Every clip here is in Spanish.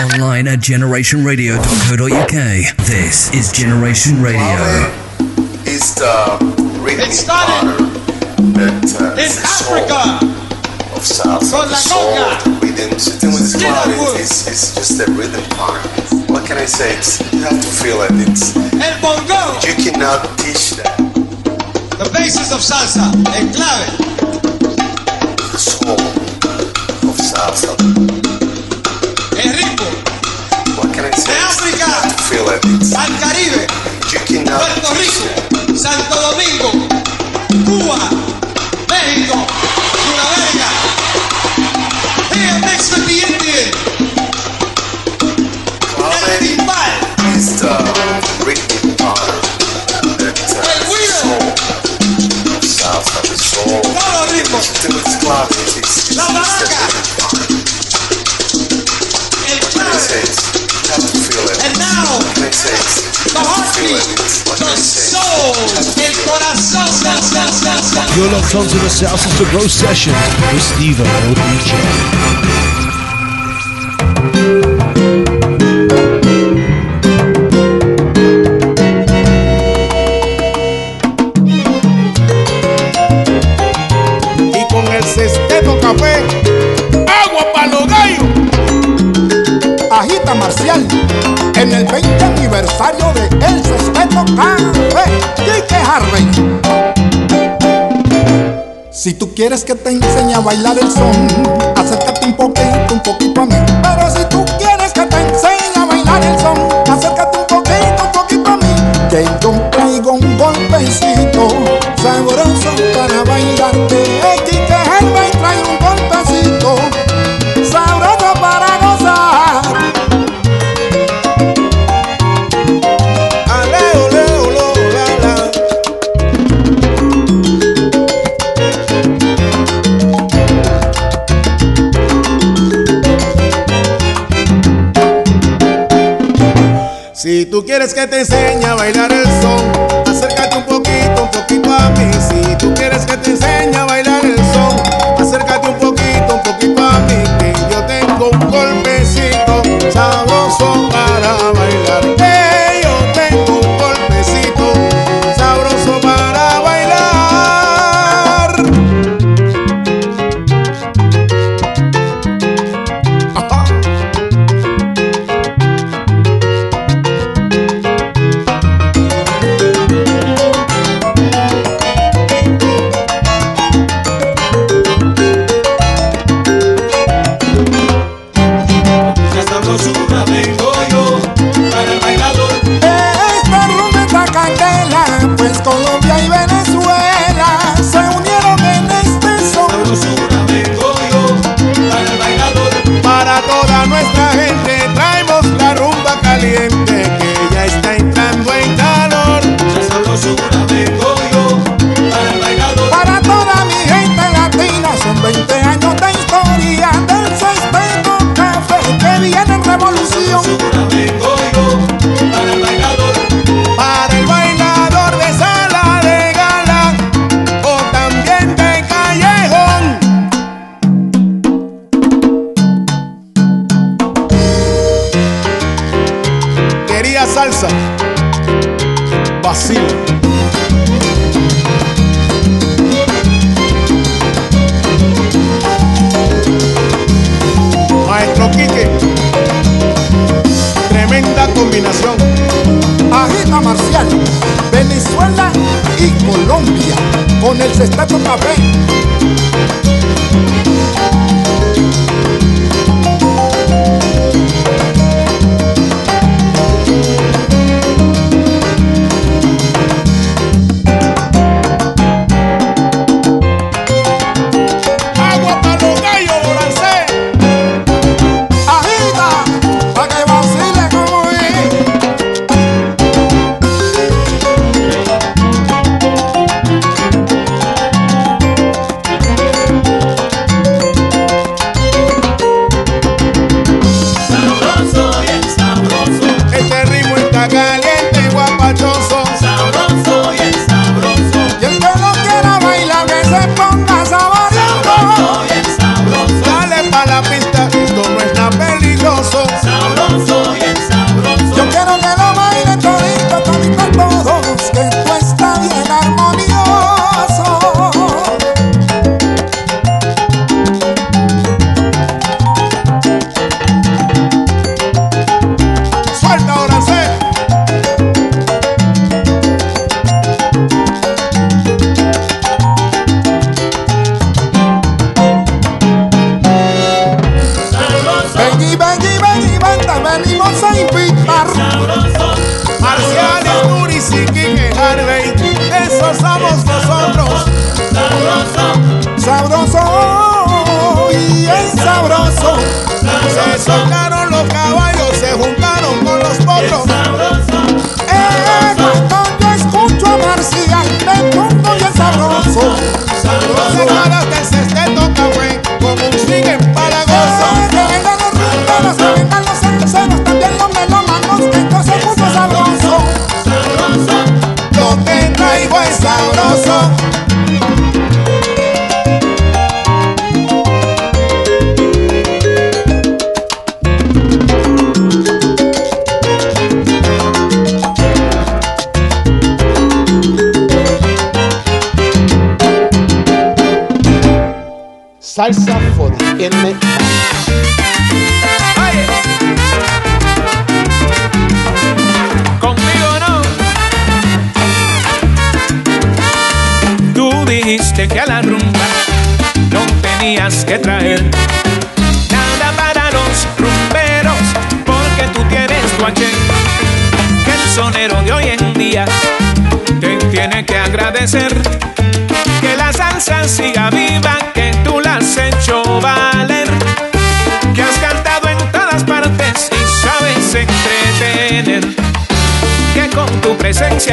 Online at generationradio.co.uk. This is Generation Radio. Uh, it's is the rhythmic started. that uh, in Africa. of South. So the soul, the rhythm, sitting with this part, it's, it's just the rhythm part. What can I say? It's, you have to feel it. It's, El Bongo. you cannot teach that. The basis of salsa, el clave. The soul. San Caribe, Puerto Rico, Santo Domingo, Cuba, México, Sudamérica. Here makes the Indian. El timbal. Is the rhythm part that soul, sounds like a soul. Todos los ritmos. La You're locked onto the South Sister Rose Sessions with Steve O. DJ. aniversario de El Café, Harvey. Si tú quieres que te enseñe a bailar el son, acércate un poquito, un poquito a mí. Pero si tú quieres que te enseñe a bailar el son, acércate un poquito, un poquito a mí. Que yo traigo un golpecito sabroso para bailarte. Si tú quieres que te enseñe a bailar Se está chupando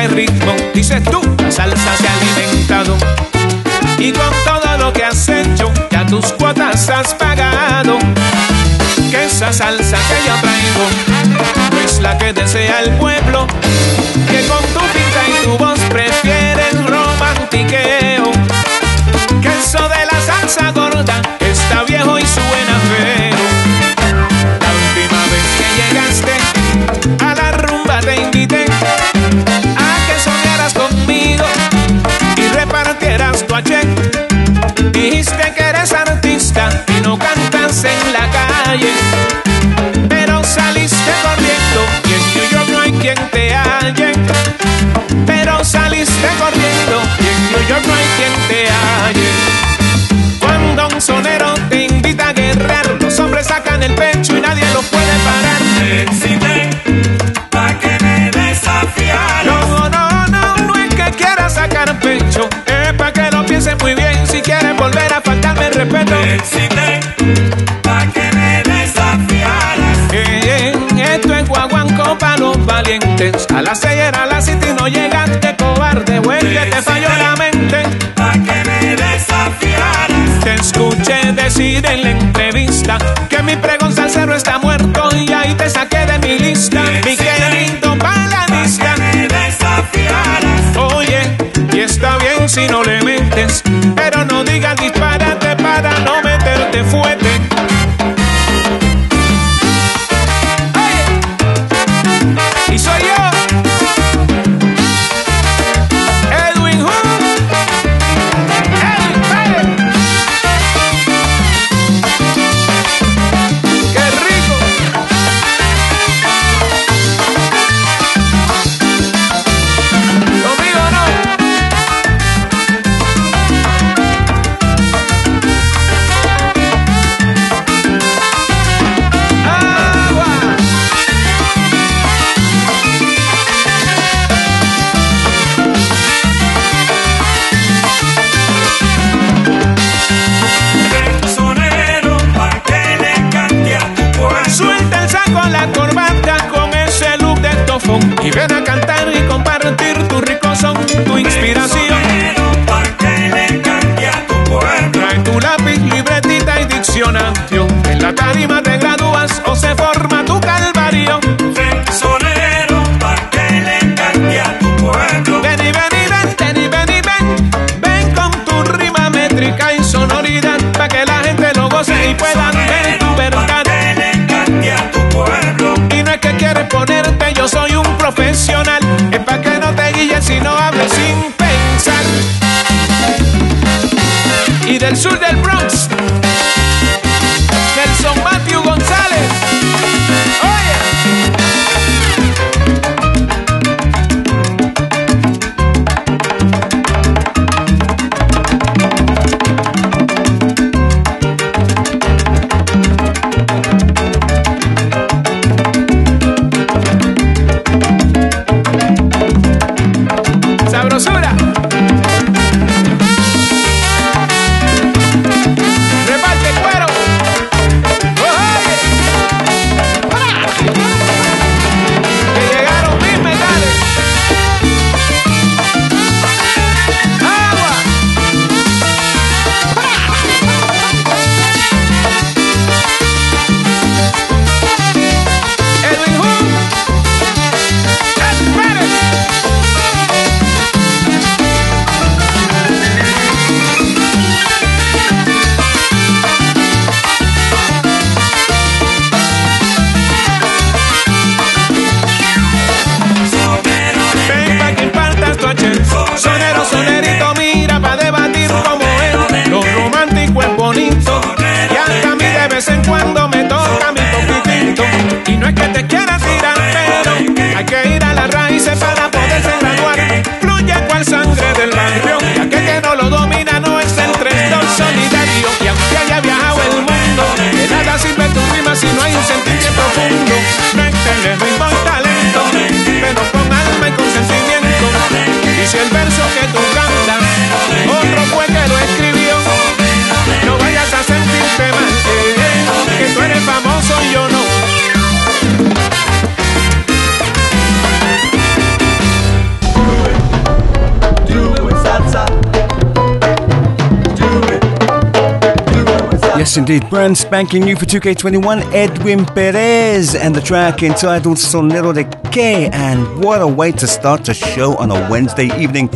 ritmo, dices tú, la salsa se ha alimentado. Y con todo lo que has hecho, ya tus cuotas has pagado. Que esa salsa que yo traigo es la que desea el pueblo, Sí, de indeed. Brand spanking new for 2K21, Edwin Perez, and the track entitled Sonero de Que. And what a way to start the show on a Wednesday evening.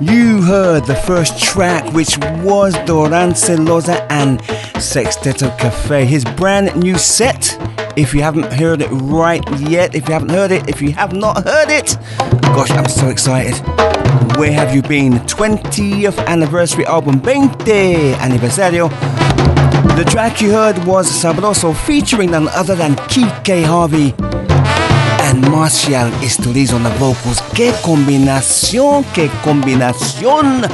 You heard the first track, which was Dorance Loza and Sexteto Cafe, his brand new set. If you haven't heard it right yet, if you haven't heard it, if you have not heard it, gosh, I'm so excited. Where have you been? 20th anniversary album, 20 aniversario. The track you heard was Sabroso featuring none other than Kike Harvey and Martial Estoriz on the vocals. ¡Qué combinación! ¡Qué combinación!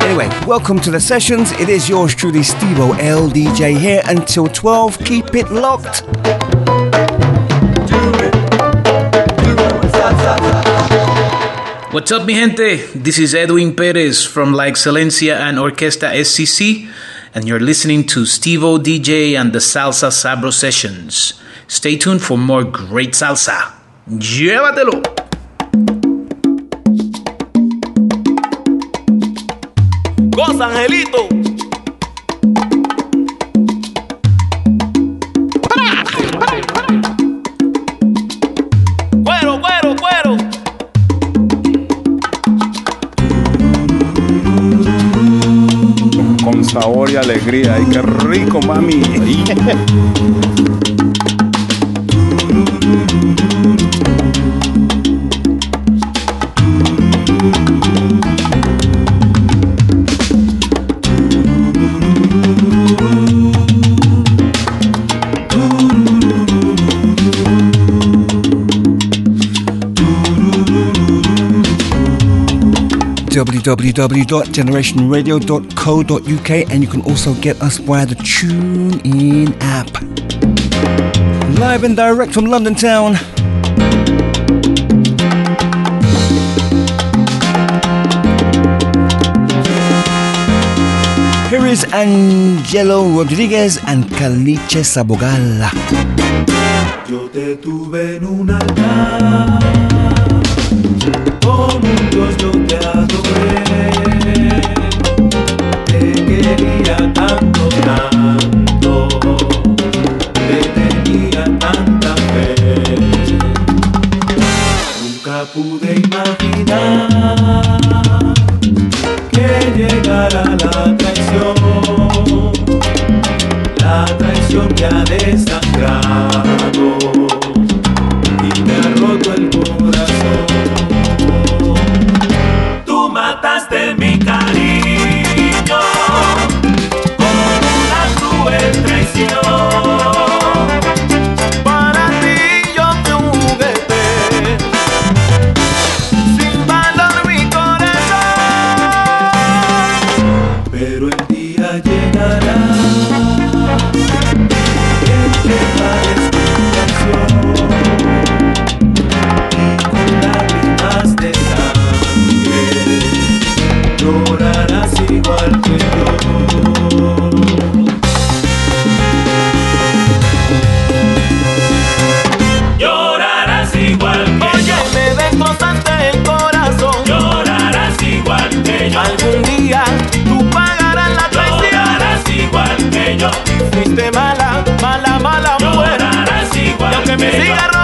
Anyway, welcome to the sessions. It is yours truly, Stevo LDJ here until 12. Keep it locked. What's up, mi gente? This is Edwin Perez from La Excelencia and Orquesta SCC, and you're listening to Stevo DJ and the Salsa Sabro Sessions. Stay tuned for more great salsa. Llévatelo! Goza, Angelito! alegría. ¡Ay, qué rico, mami! www.generationradio.co.uk, and you can also get us via the TuneIn app. Live and direct from London town. Here is Angelo Rodriguez and Caliche Sabogala. Yo te tuve en un altar. tanto, tanto. me. Cigarro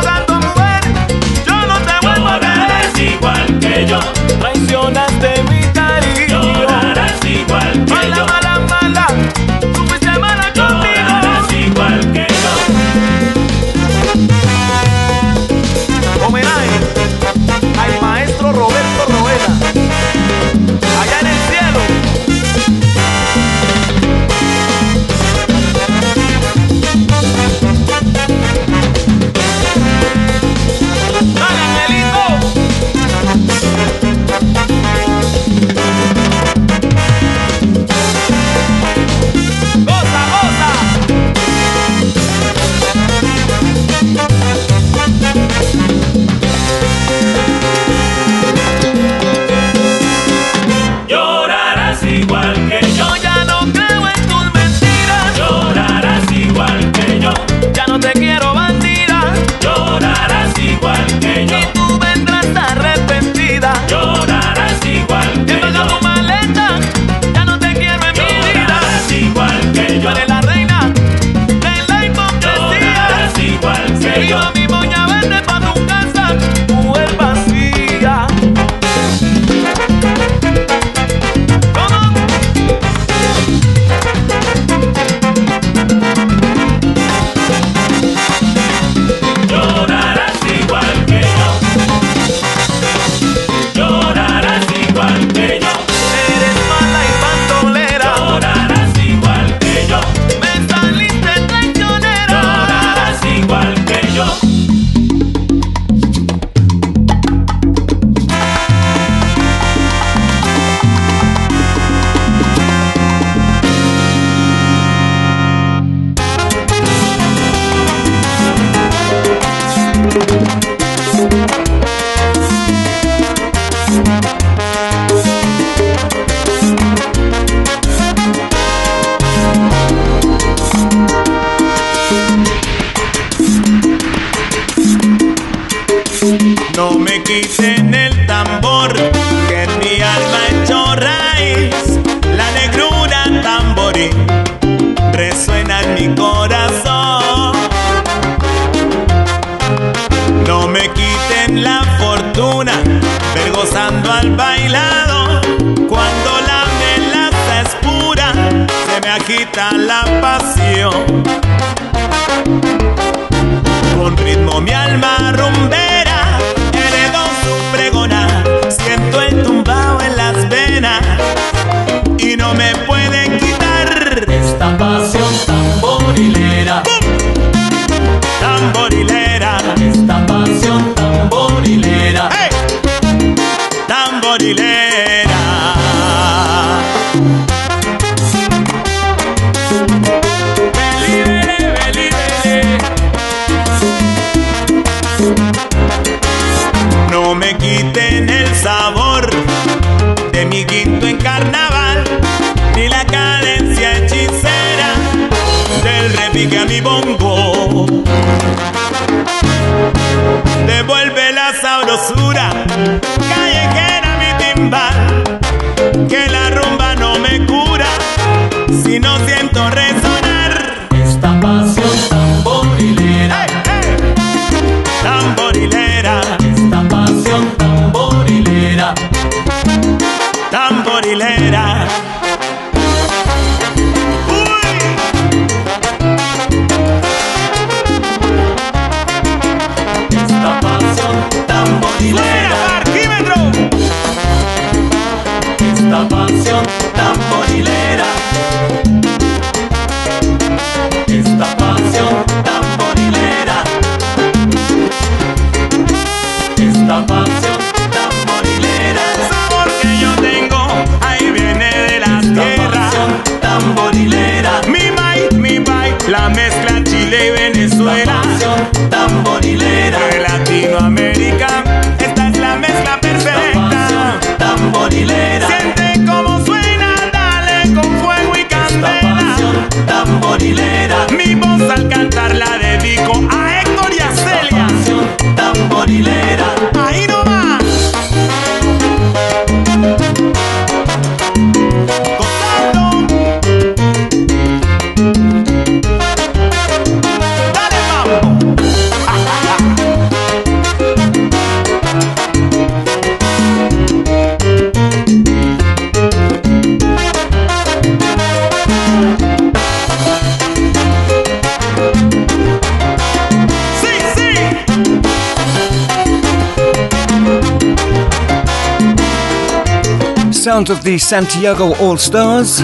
of the Santiago All Stars.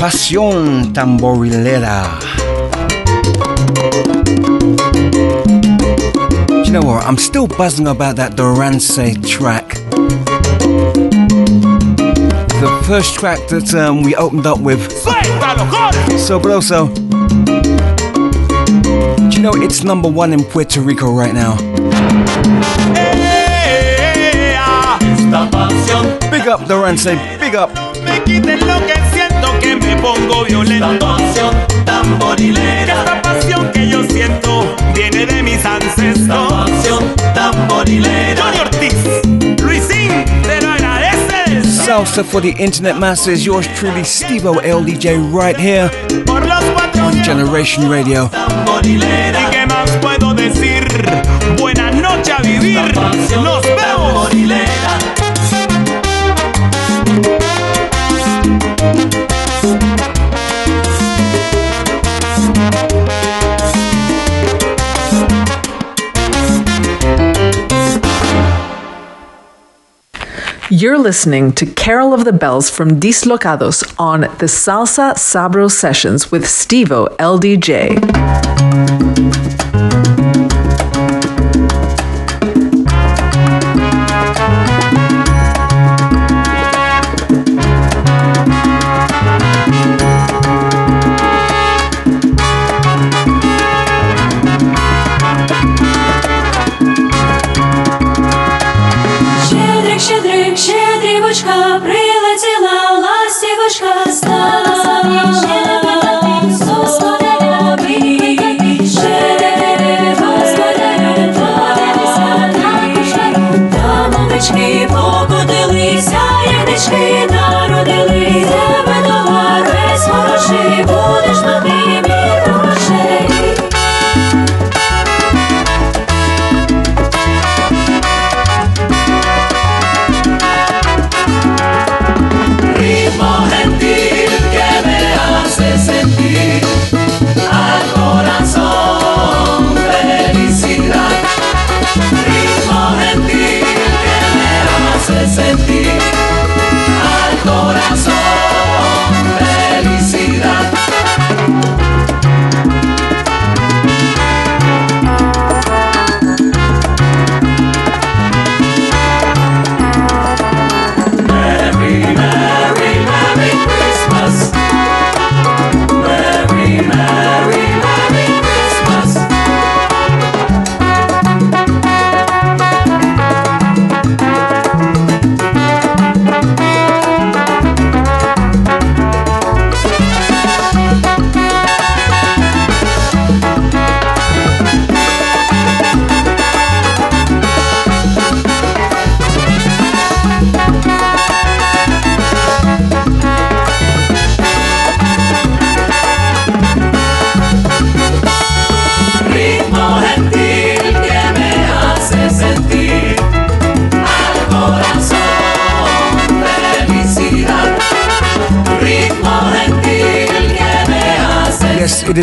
Pasión tamborilera. Do you know what? I'm still buzzing about that Durance track. The first track that um, we opened up with. So, but also, do you know it's number one in Puerto Rico right now? Big up the say big up. Me quiten lo que siento que me pongo violento. Esta tamborilera. Esta pasión que yo siento viene de mis ancestros. Esta tamborilera. Johnny Ortiz, Luisín, te lo agradeces. Salsa for the internet masses, yours truly, Steve LDJ right here. Por los On Generation Radio. Tamborilera. vivir. Buenas noches a vivir. Nos vemos. You're listening to Carol of the Bells from Dislocados on the Salsa Sabro Sessions with Stevo LDJ.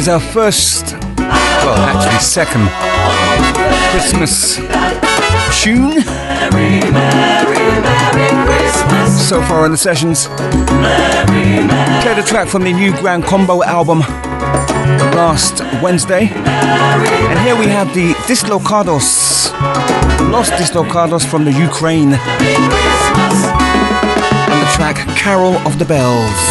is our first, well, actually, second Christmas tune. So far in the sessions. Play the Played a track from the new Grand Combo album last Wednesday. And here we have the Dislocados, Lost Dislocados from the Ukraine. And the track Carol of the Bells.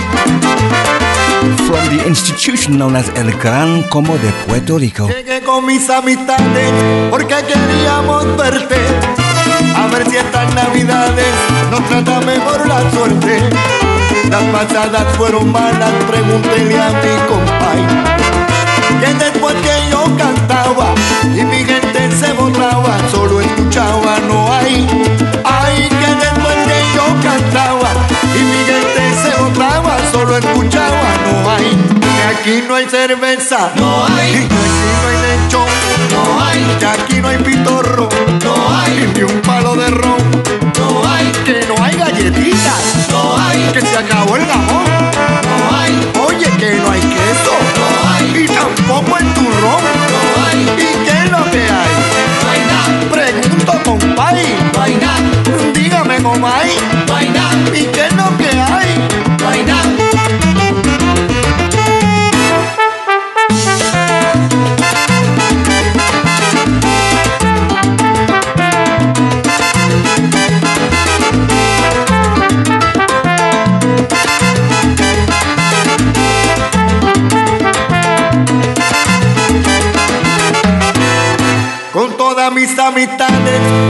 from the institution known as El Gran Como de Puerto Rico. Llegué con mis amistades porque queríamos verte. A ver si estas navidades nos trata mejor la suerte. Las pasadas fueron malas, pregúntele a mi compay. Que después que yo cantaba y mi gente se borraba, solo escuchaba aquí no hay cerveza. No hay. aquí no hay lechón. No hay. aquí no hay pitorro. No hay. ni un palo de ron. No hay. Que no hay galletitas. No hay. Que se acabó el jamón. No hay. Oye, que no hay queso. No hay. Y tampoco tu turrón.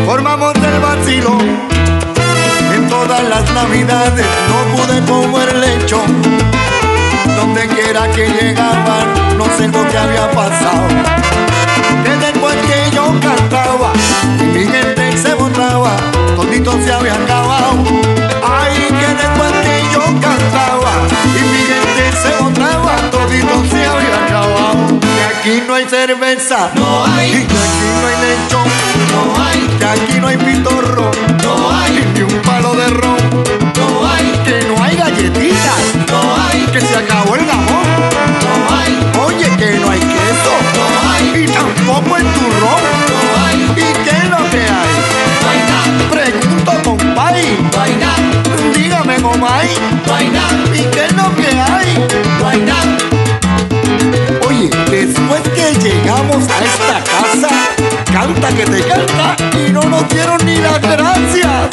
formamos el vacilón. En todas las navidades no pude comer el lecho. Donde quiera que llegaban, no sé lo que había pasado. Que después que yo cantaba, y mi gente se borraba, todito se había acabado. Ay, que después que yo cantaba, y mi gente se borraba, todito se había acabado. Que aquí no hay cerveza, no hay hay pitorro, no hay ni un palo de ron, no hay que no hay galletitas, no hay que se acabó el amor, no hay oye que no hay queso, no hay y tampoco el turrón, no hay y qué es lo que hay, no hay nada. pregunto compay, no hay nada. dígame comay, no hay nada. y qué es lo que hay, no hay nada. Oye, después que llegamos a esta casa, canta que te canta no nos dieron ni las gracias.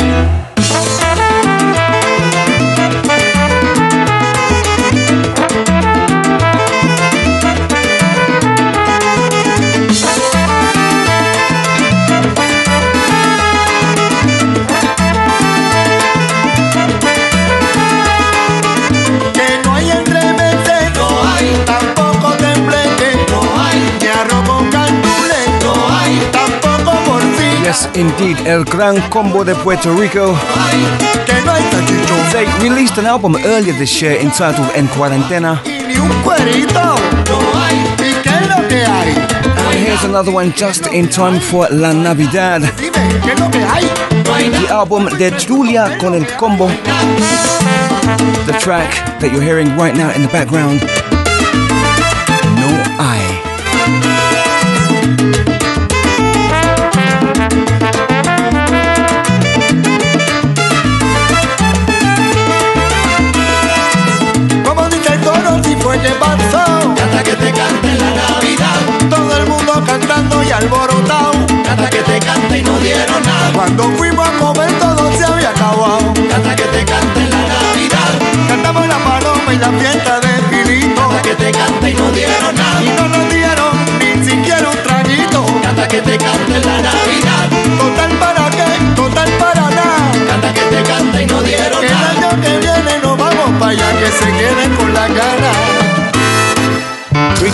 Indeed, el Gran Combo de Puerto Rico. They released an album earlier this year entitled En Cuarentena. And here's another one just in time for La Navidad. The album De Julia con el Combo. The track that you're hearing right now in the background. Hasta que te cante la Navidad. Todo el mundo cantando y alborotado. Hasta que te cante y no dieron nada. Cuando fuimos a comer todo se había acabado. Hasta que te cante la Navidad. Cantamos la paloma y la fiesta de Pilito. Hasta que te cante y no dieron nada. Y no nos dieron ni siquiera un traguito. Hasta que te cante la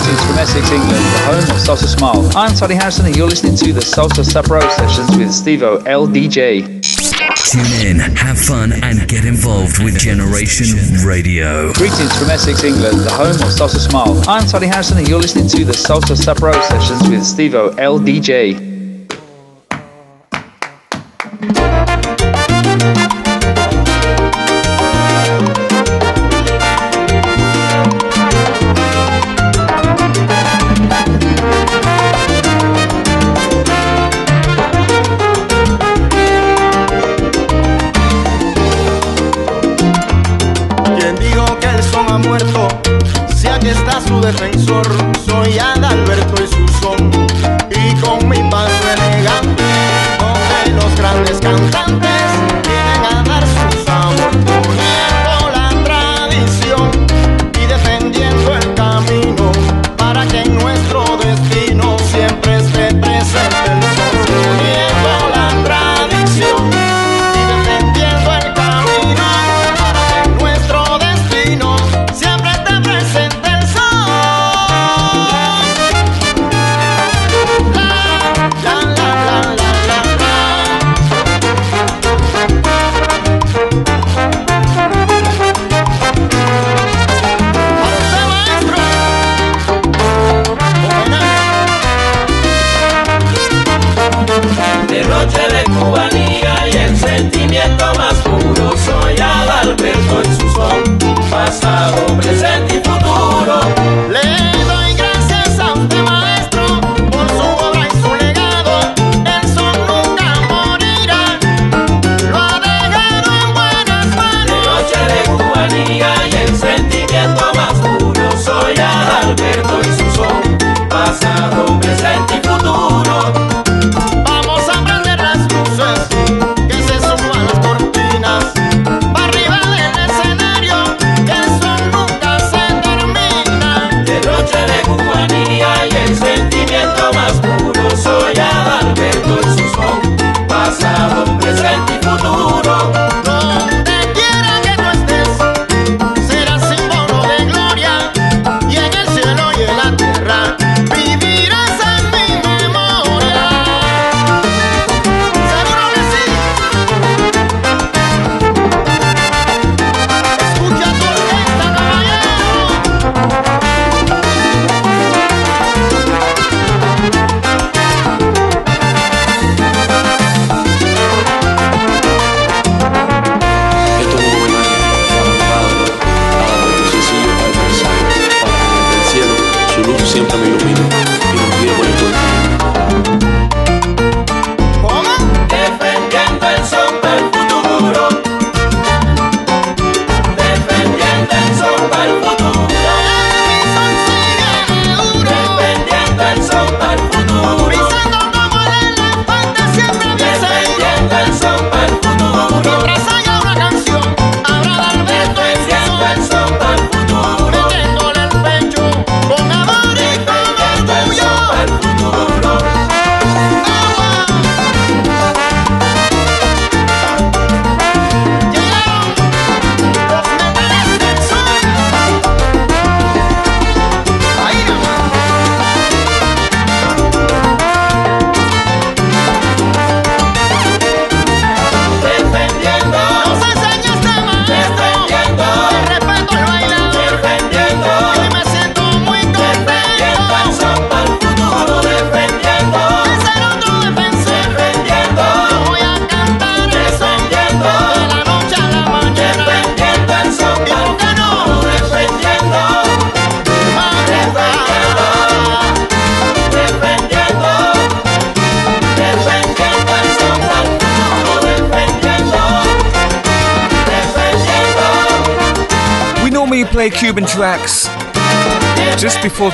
greetings from Essex, England, the home of Salsa Smile. I'm Tony Harrison, and you're listening to the Salsa Sapro Sessions with Stevo LDJ. Tune in, have fun, and get involved with Generation Radio. Greetings from Essex, England, the home of Salsa Smile. I'm Tony Harrison, and you're listening to the Salsa Sapro Sessions with Stevo LDJ.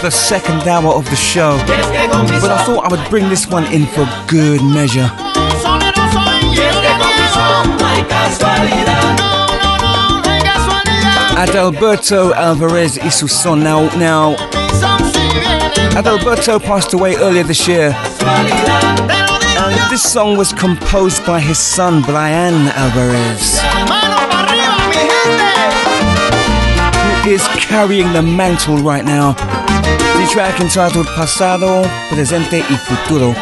the second hour of the show, but I thought I would bring this one in for good measure. Adalberto Alvarez y su son now. now Adalberto passed away earlier this year. And this song was composed by his son Brian Alvarez. Who is carrying the mantle right now track entitled Pasado, Presente y Futuro.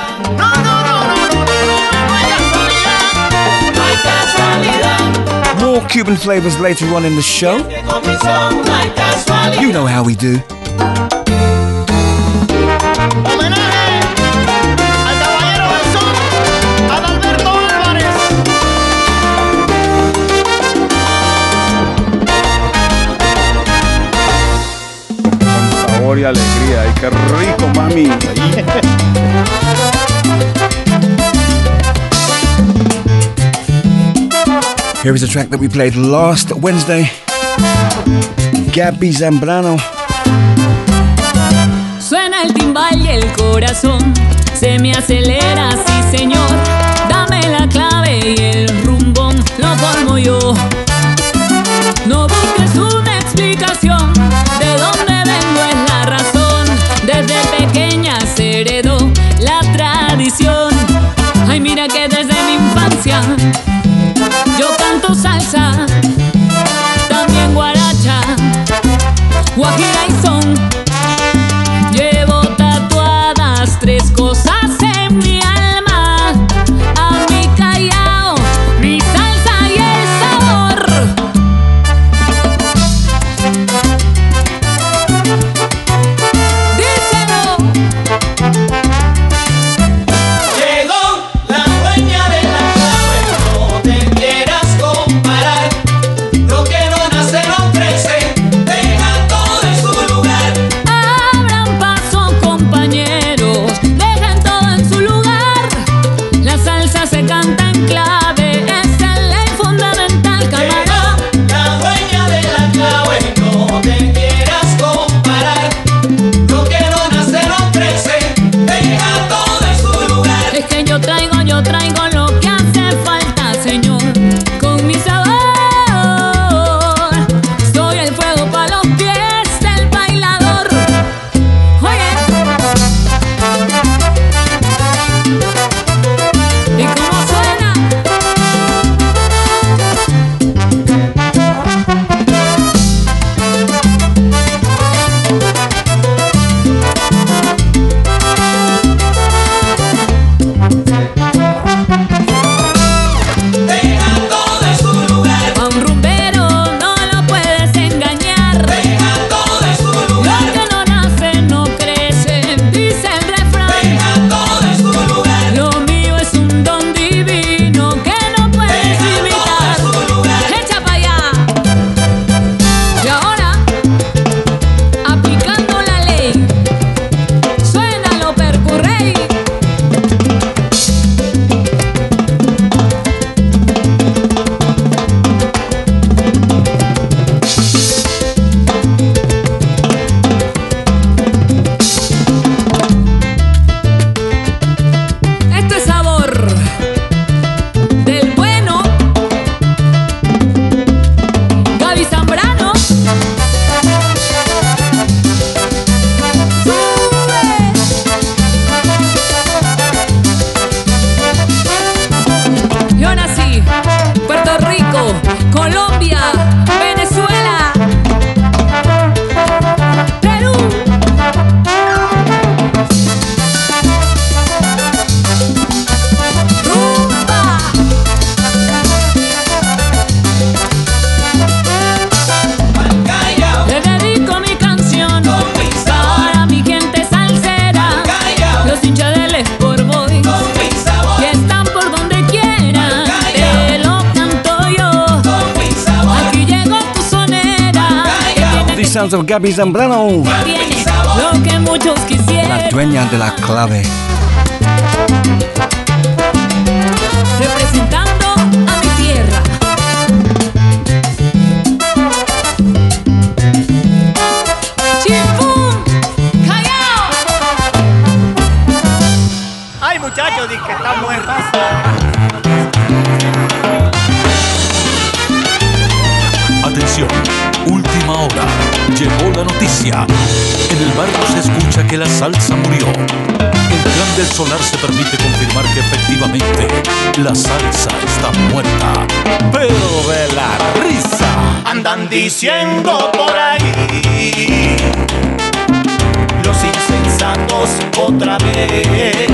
More Cuban flavors later on in the show. You know how we do. y alegría. ay qué rico, mami! Here is a track that we played last Wednesday. Gabby Zambrano. Suena el timbal y el corazón se me acelera, sí señor. Dame la clave y el rumbón lo formo yo. No busques una explicación. Gaby Zambrano. Lo que muchos quisieran. La dueña de la clave. la salsa murió. El plan del solar se permite confirmar que efectivamente la salsa está muerta, pero de la risa andan diciendo por ahí los insensatos otra vez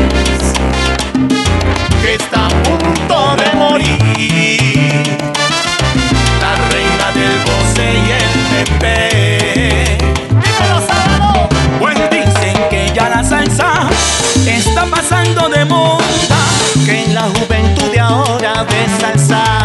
que está a punto de morir. side.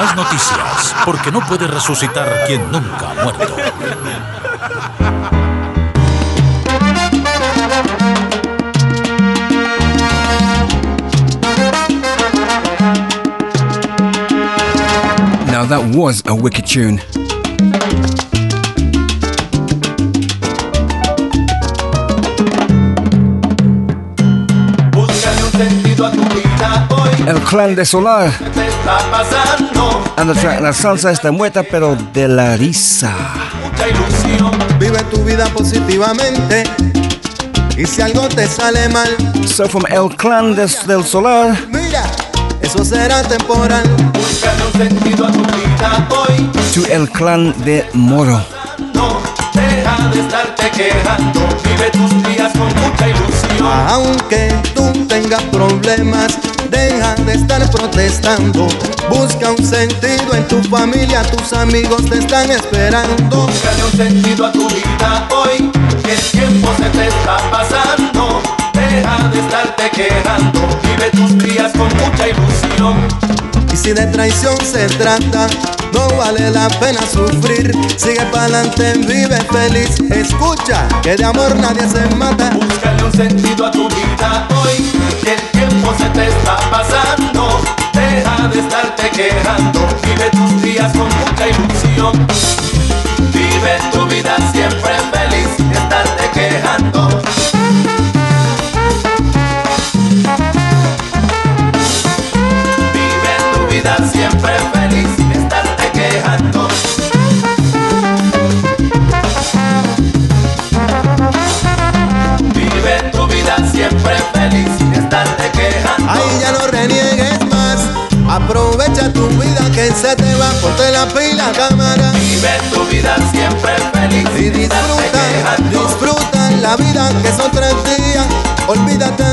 más noticias, porque no puede resucitar quien nunca ha muerto. Now that was a wicked tune. El clan de Solar. And the la salsa está muerta, pero de la risa. Vive tu vida positivamente. Y si algo te sale mal. So from El clan del Solar. Mira, eso será temporal. sentido a tu vida hoy. To el clan de Moro. deja de estarte quejando. Vive tus aunque tú tengas problemas, deja de estar protestando. Busca un sentido en tu familia, tus amigos te están esperando. Busca un sentido a tu vida hoy, que el tiempo se te está pasando. Deja de estarte quedando, vive tus días con mucha ilusión. Y si de traición se trata, no vale la pena sufrir. Sigue adelante, vive feliz. Escucha que de amor nadie se mata. Búscale un sentido a tu vida hoy, que el tiempo se te está pasando. Deja de estarte quejando, vive tus días con mucha ilusión. Vive tu vida siempre feliz, estarte quejando. se te va, ponte la pila, cámara. Vive tu vida siempre feliz. Y disfruta, disfruta la vida que son tres días. Olvídate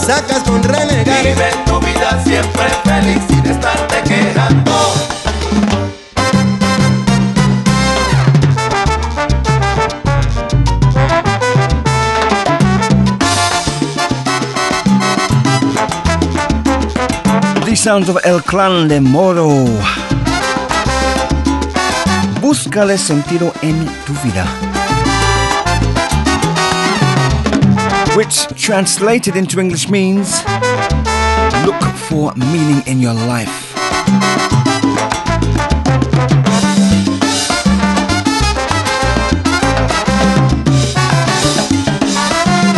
sacas con renegar. Vive tu vida siempre feliz sin estarte quejando. The Sound of El Clan de Moro. Búscale sentido en tu vida. which translated into English means look for meaning in your life.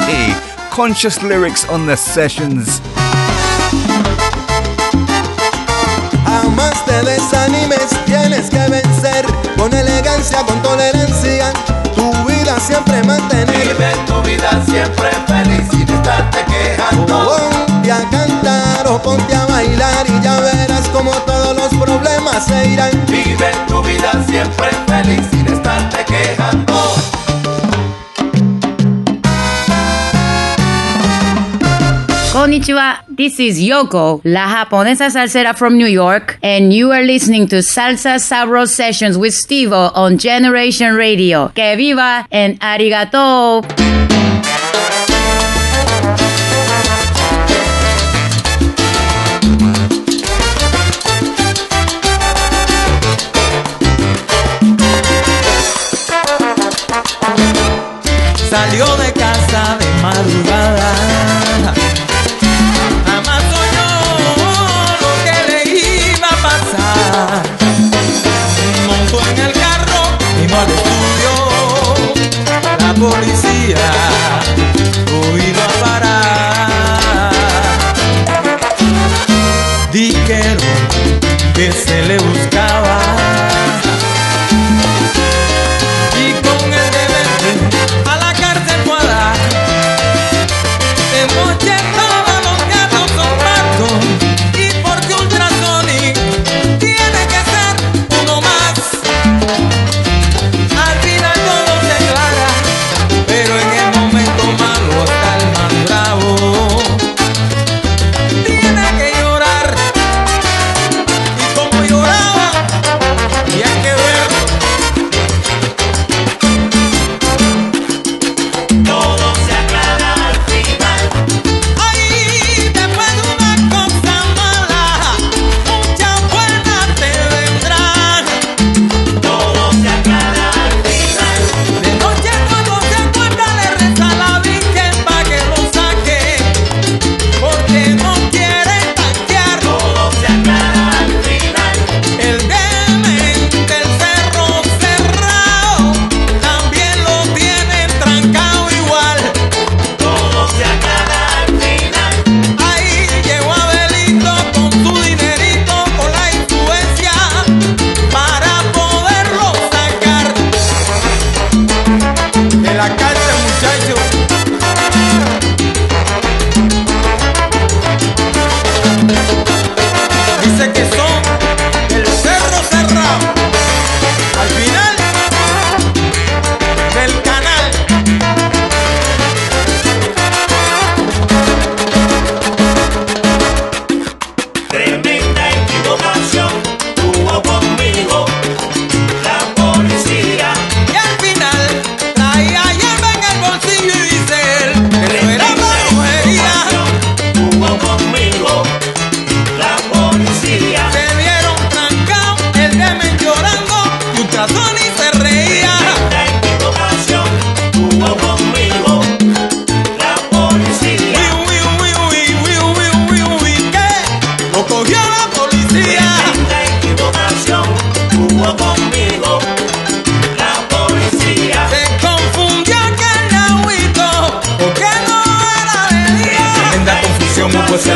Hey, conscious lyrics on the sessions. desanimes, tienes que vencer con elegancia, con tolerancia. siempre mantener. Vive tu vida siempre feliz Sin estarte quejando. Ponte a cantar o ponte a bailar y ya verás como todos los problemas se irán. Vive tu vida siempre feliz Sin estarte quejando. Konnichiwa. This is Yoko, la japonesa salsera from New York, and you are listening to Salsa Sabro Sessions with Steve on Generation Radio. Que viva and arigato! salió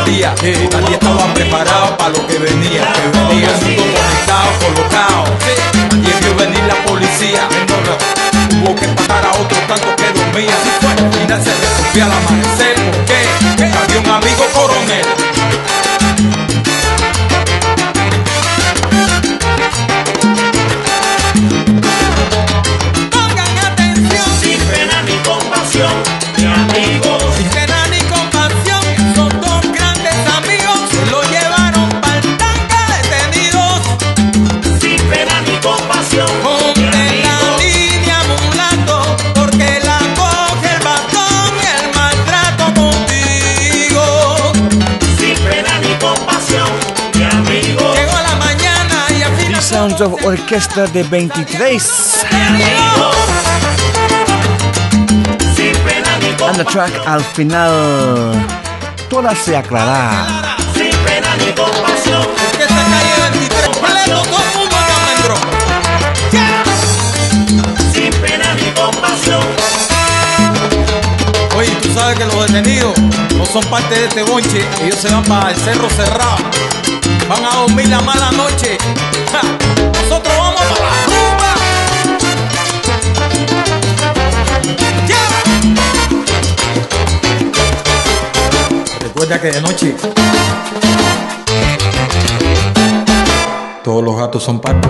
día. Sí. Nadie preparado para lo que venía. Que venía conectado, colocado. Y Nadie vio venir la policía. Hubo que matar a otro tanto que dormía. Y nadie se resolvió al amanecer. ¿Por Porque había un amigo coronel. de Orquesta de 23. And the track al final toda se aclarará. Oye, tú sabes que los detenidos no son parte de este bonche, ellos se van para el cerro cerrado. Van a dormir la mala noche. ¡Ja! nosotros vamos para la tumba. Después Recuerda que de noche todos los gatos son patos.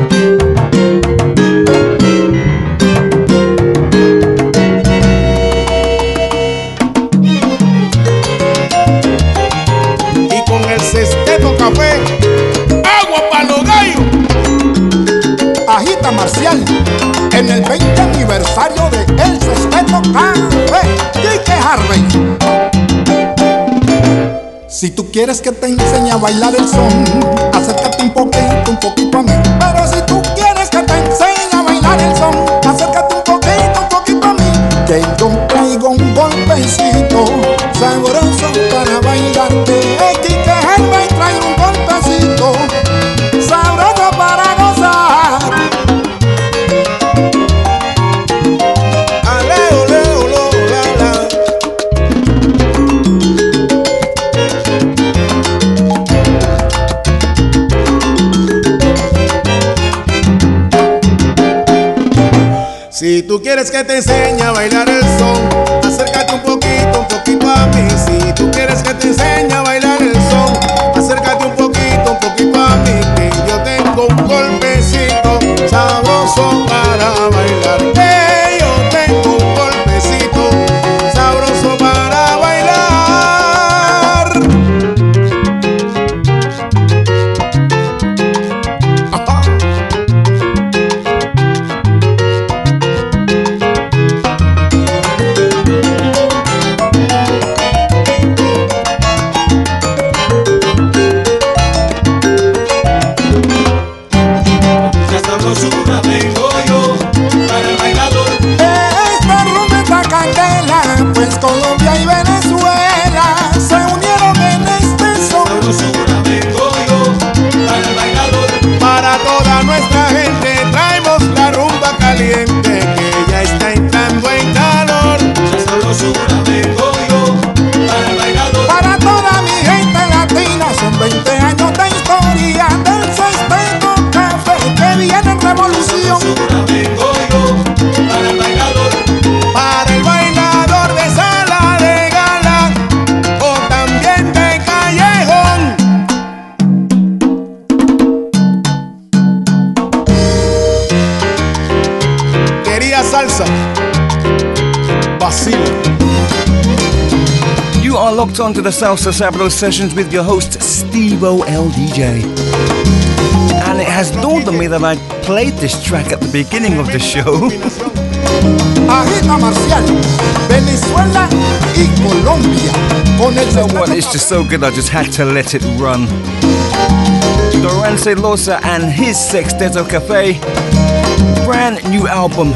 en el 20 aniversario de El Sustento Café que Harvey. Si tú quieres que te enseñe a bailar el son, acércate un poquito, un poquito a mí. Pero si tú quieres que te enseñe a bailar el son, tú quieres que te enseñe a bailar el son, locked on to the Salsa Sabado sessions with your host Steve LDJ, And it has dawned on me that I played this track at the beginning of the show. you it's just so good I just had to let it run. Dorance Losa and his Sexteto Cafe, brand new album.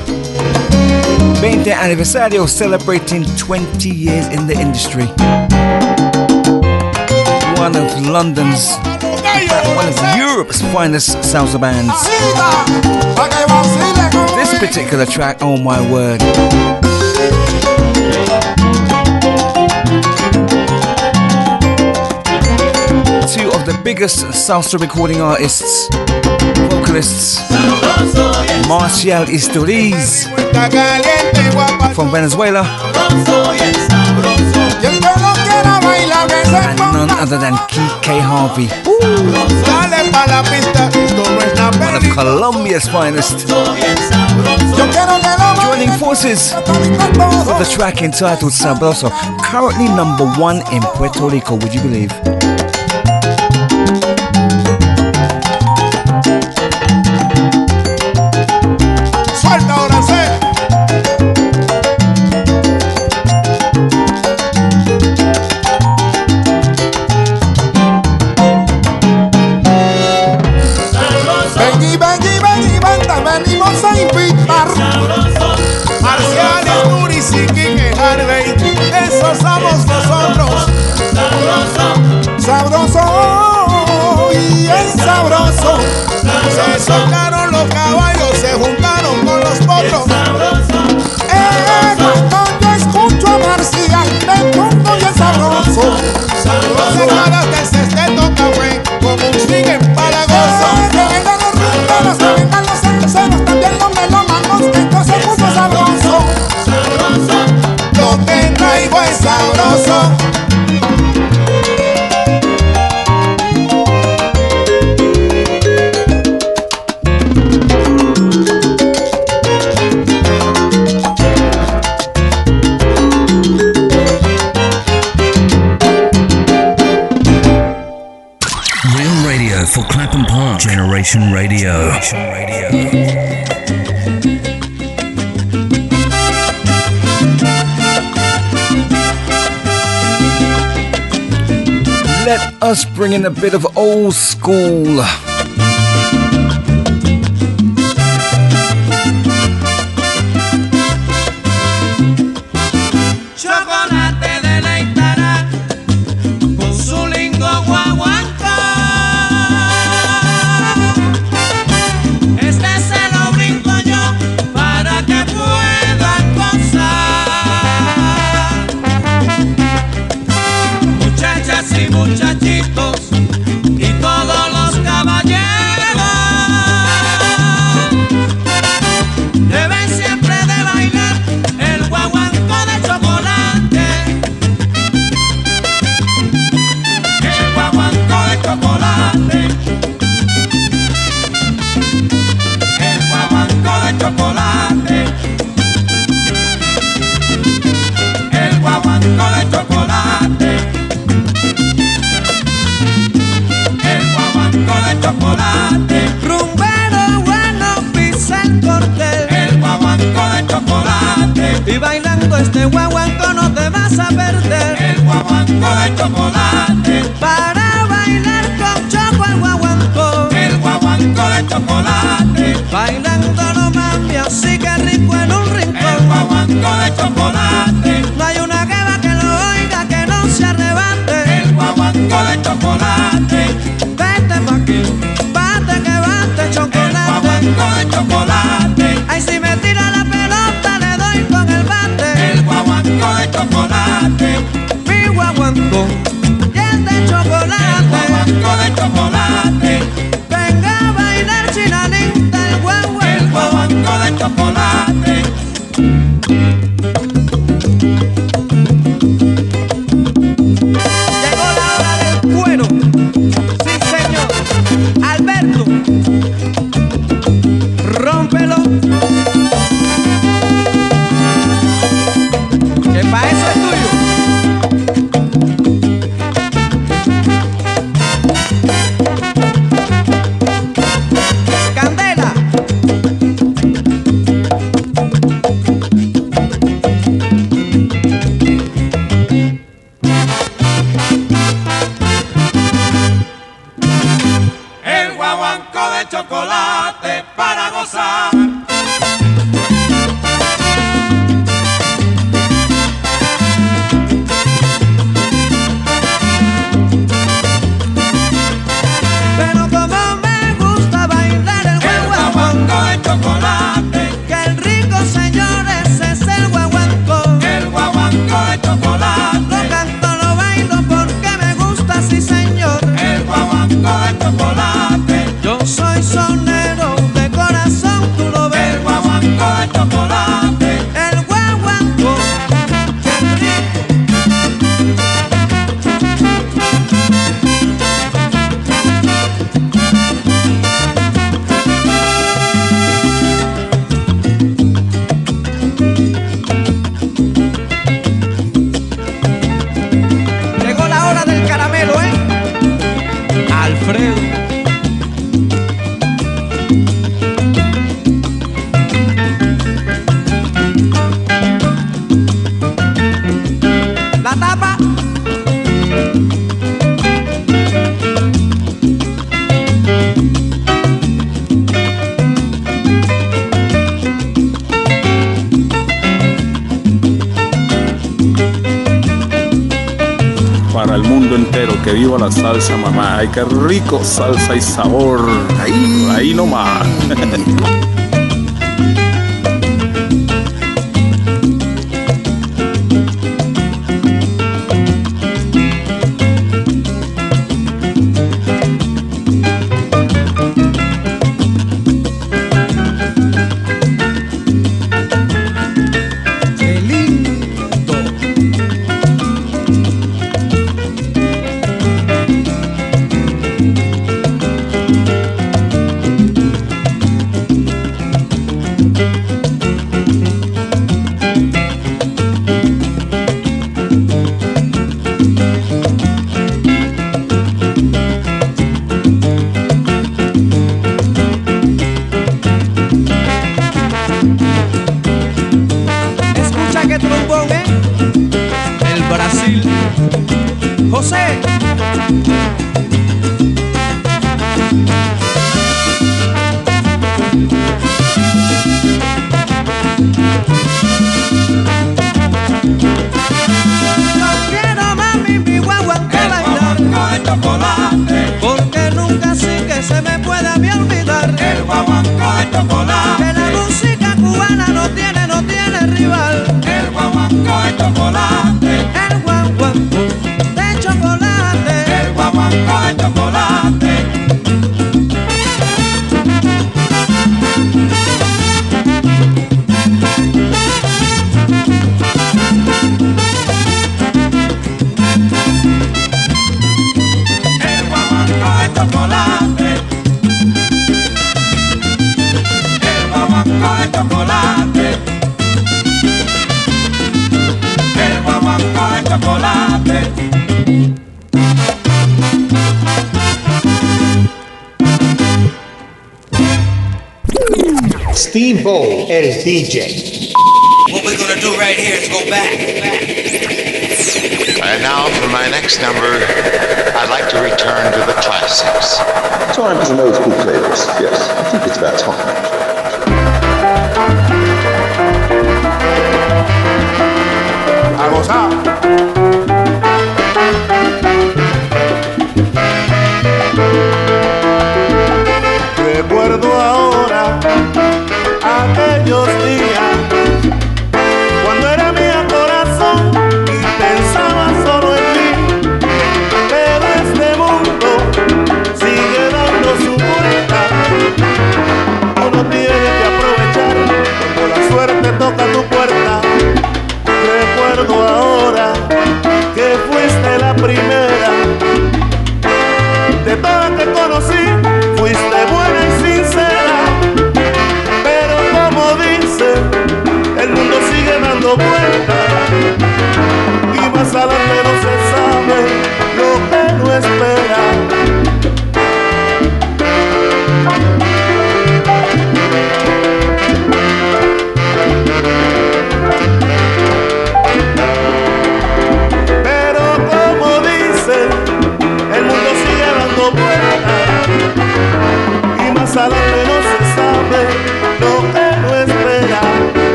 20 anniversary celebrating 20 years in the industry one of London's, one of Europe's finest salsa bands. This particular track, oh my word. Two of the biggest salsa recording artists, vocalists, Marcial Isturiz from Venezuela and none other than Keke Harvey. One of Colombia's finest. Joining forces for the track entitled Sabroso, currently number one in Puerto Rico, would you believe? bringing a bit of old school. este guaguanco no te vas a perder. El guaguanco de chocolate. Para bailar con choco el guaguanco. El guaguanco de chocolate. Bailando no mami, así que rico en un rincón. El guaguanco de chocolate. No hay una queba que lo oiga que no se arrebate. El guaguanco de chocolate. Vete pa' aquí, bate que bate chocolate. El guaguanco de chocolate. ahí si me mi guaguancó. Y de chocolate, el guaguancó de chocolate. Venga a bailar chinanita el guaguancó. El guaguancó de chocolate. ¡Ay, qué rico! Salsa y sabor. Ahí, ahí nomás. sei. chocolate. that is DJ. What we're gonna do right here is go back. And now for my next number, I'd like to return to the classics. Time for those cool flavors. Yes, I think it's about time.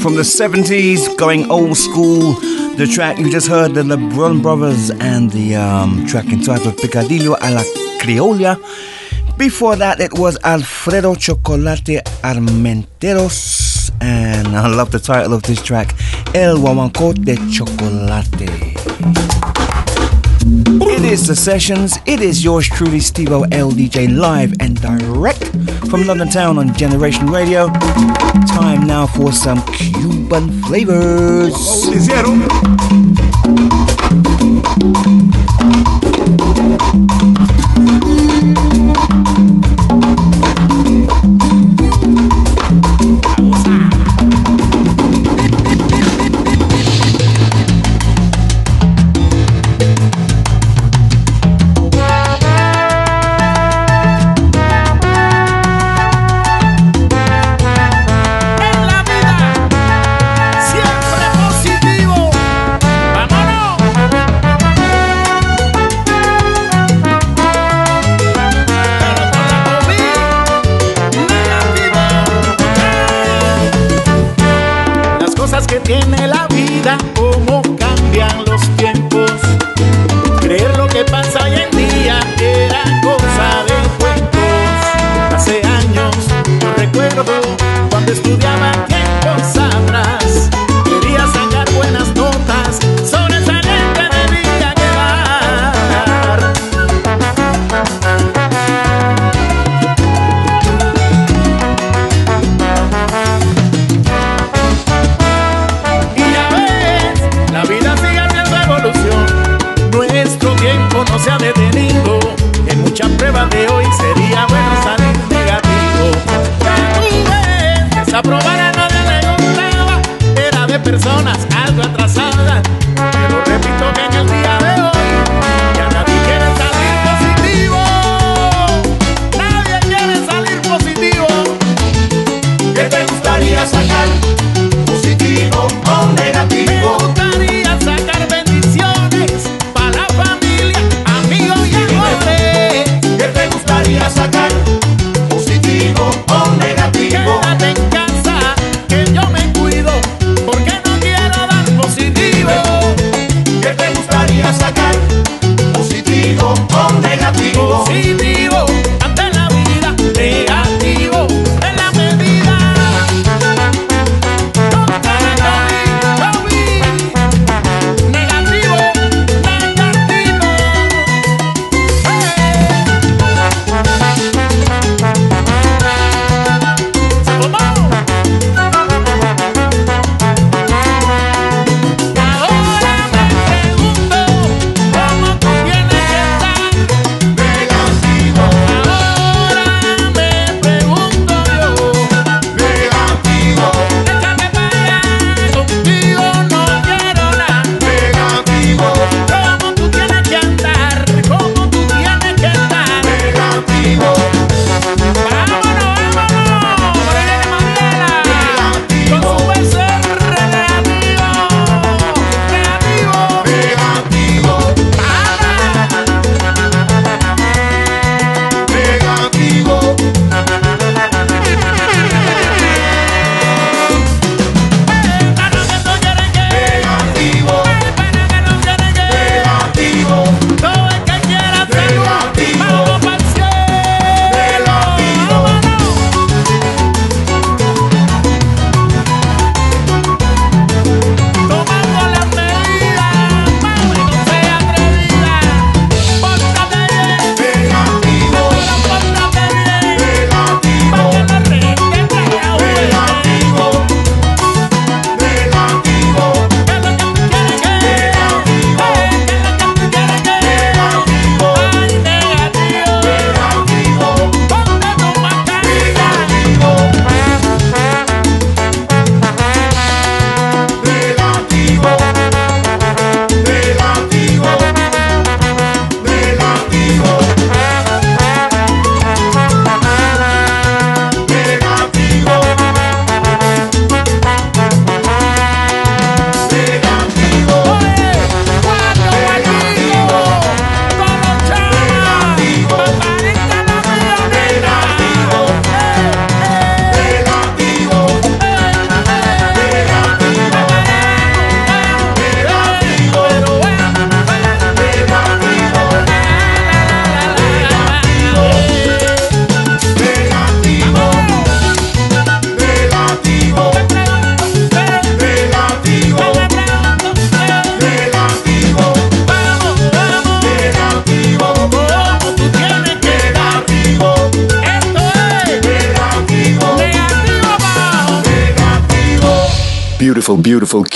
from the 70s, going old school. The track you just heard, the LeBron Brothers, and the um, track entitled Picadillo a la Criolla. Before that, it was Alfredo Chocolate Armenteros, and I love the title of this track, El Huamancote Chocolate. It is the sessions. It is yours truly, Steve O LDJ, live and direct from London Town on Generation Radio. Time now for some. Cuban flavors.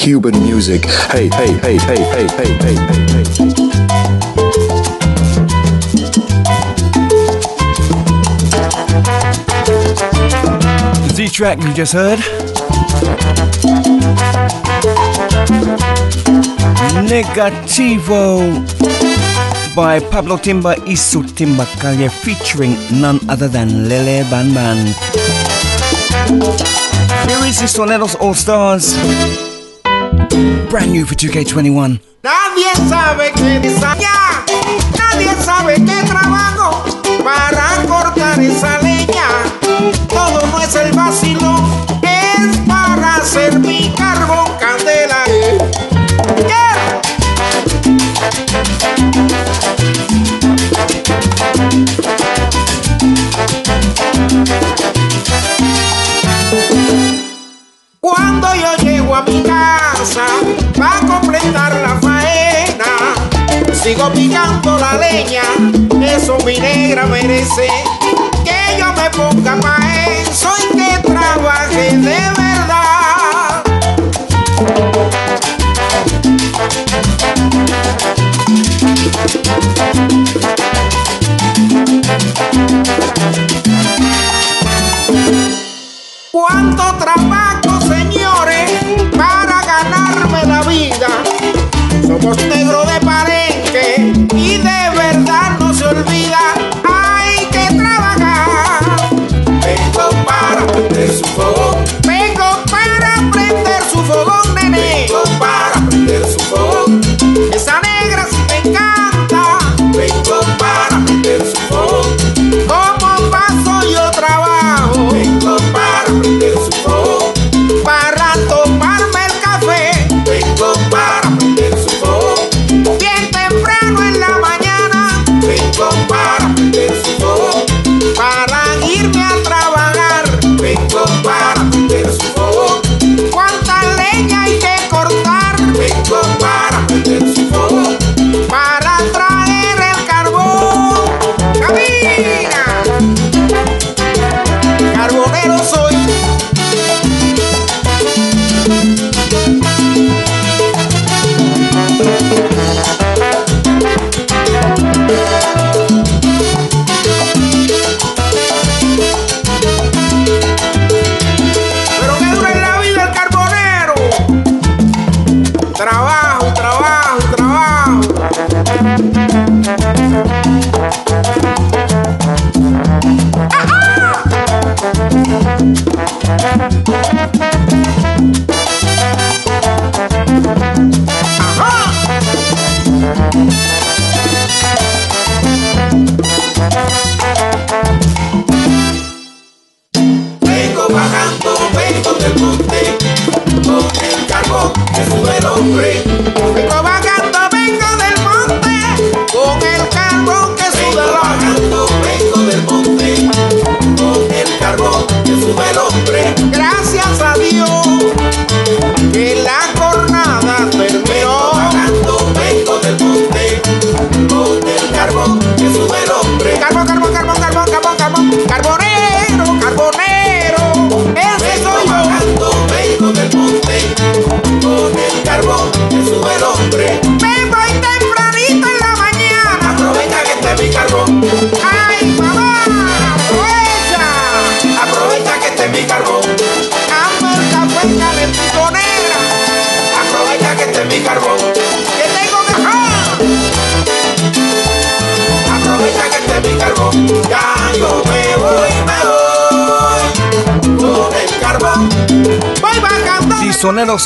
Cuban music. Hey, hey, hey, hey, hey, hey, hey, hey, hey. Z track you just heard. Negativo by Pablo Timba Isu Timba Calle featuring none other than Lele Ban Ban. Here is the Soneros All Stars. Brand new for 2K21. Nadie sabe que diseña, nadie sabe que trabajo para cortar y salir sigo pillando la leña, eso mi negra merece. Que yo me ponga más eso y que trabaje de verdad.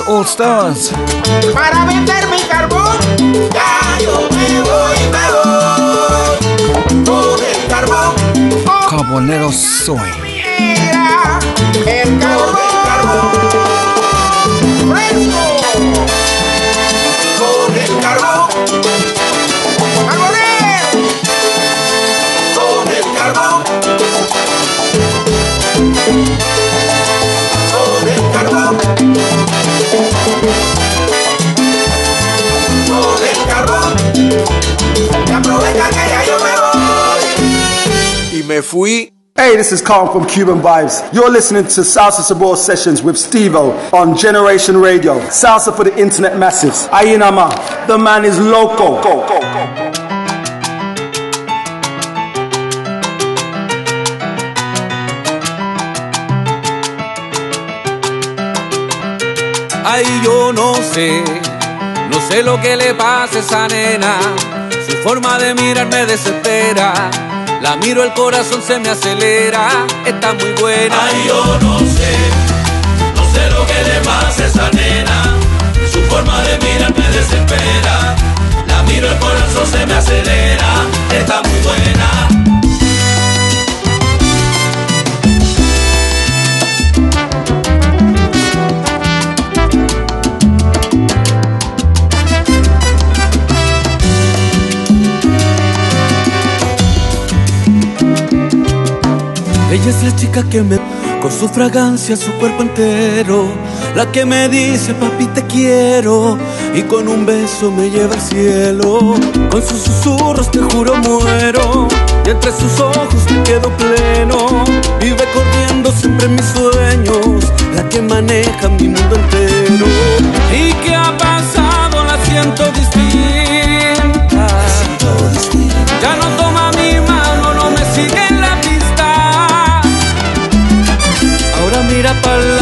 All Stars. Para vender mi carbón, ya yo me voy, Con el carbón, carbonero soy. fui. Hey, this is Carl from Cuban Vibes. You're listening to Salsa Sabor Sessions with Stevo on Generation Radio. Salsa for the internet masses. Ayinama, the man is loco. Go, go, go. y yo no sé, no sé lo que le pasa a esa nena. Su forma de mirar me desespera. La miro, el corazón se me acelera. Está muy buena. Ay, yo no sé, no sé lo que le pasa a esa nena. Su forma de mirar me desespera. La miro, el corazón se me acelera. Está muy buena. Ella es la chica que me con su fragancia, su cuerpo entero, la que me dice papi te quiero y con un beso me lleva al cielo. Con sus susurros te juro muero y entre sus ojos me quedo pleno. Vive corriendo siempre mis sueños, la que maneja mi mundo entero. ¿Y qué ha pasado? La siento I'm you.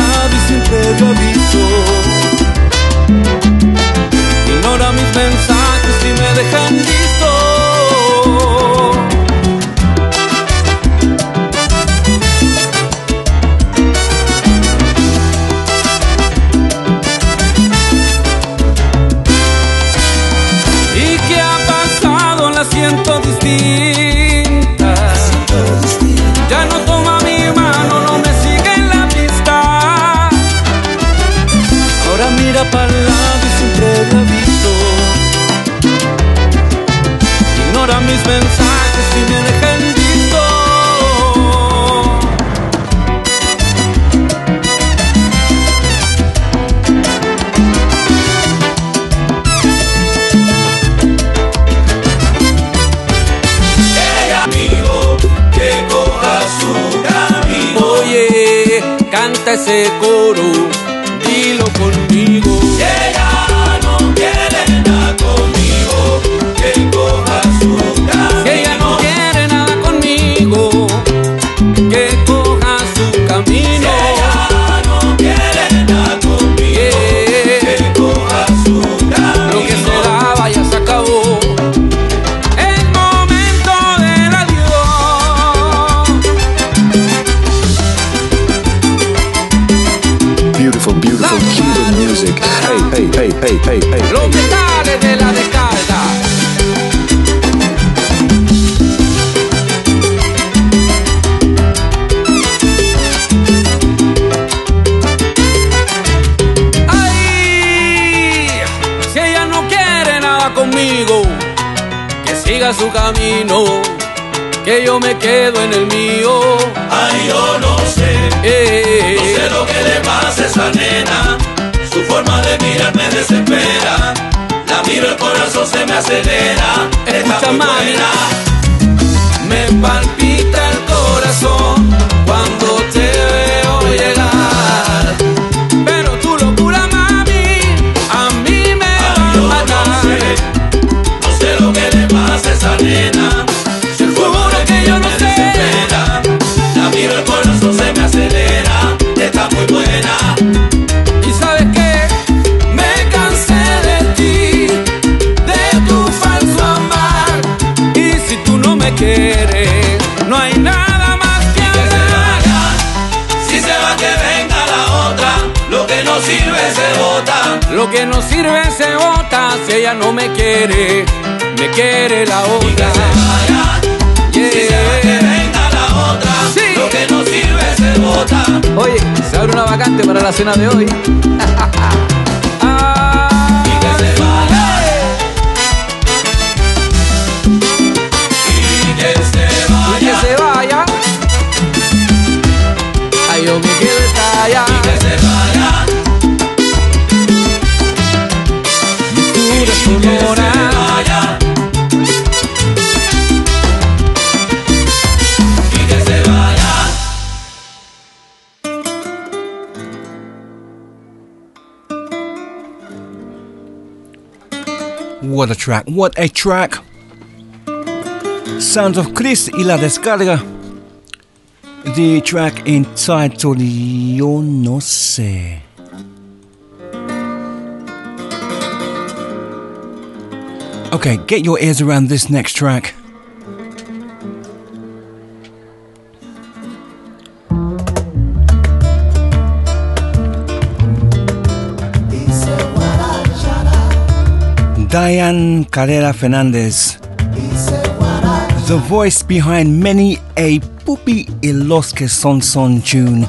decorou me quedo en el mío. Ay, yo no sé, eh, eh, eh, no sé lo que le pasa a esa nena. Su forma de mirar me desespera. La miro, el corazón se me acelera. Escucha, Está Me palpita No hay nada más que, que Se vaya, si se va que venga la otra. Lo que no sirve se vota, Lo que no sirve se vota, Si ella no me quiere, me quiere la otra. si se va que venga la otra. Lo que no sirve se bota. Oye, se abre una vacante para la cena de hoy. What a track, what a track! Sounds of Chris y la descarga. The track entitled Yo No Sé. Okay, get your ears around this next track. Diane Carrera Fernandez, the voice behind many a Pupi y Sonson que son son tune.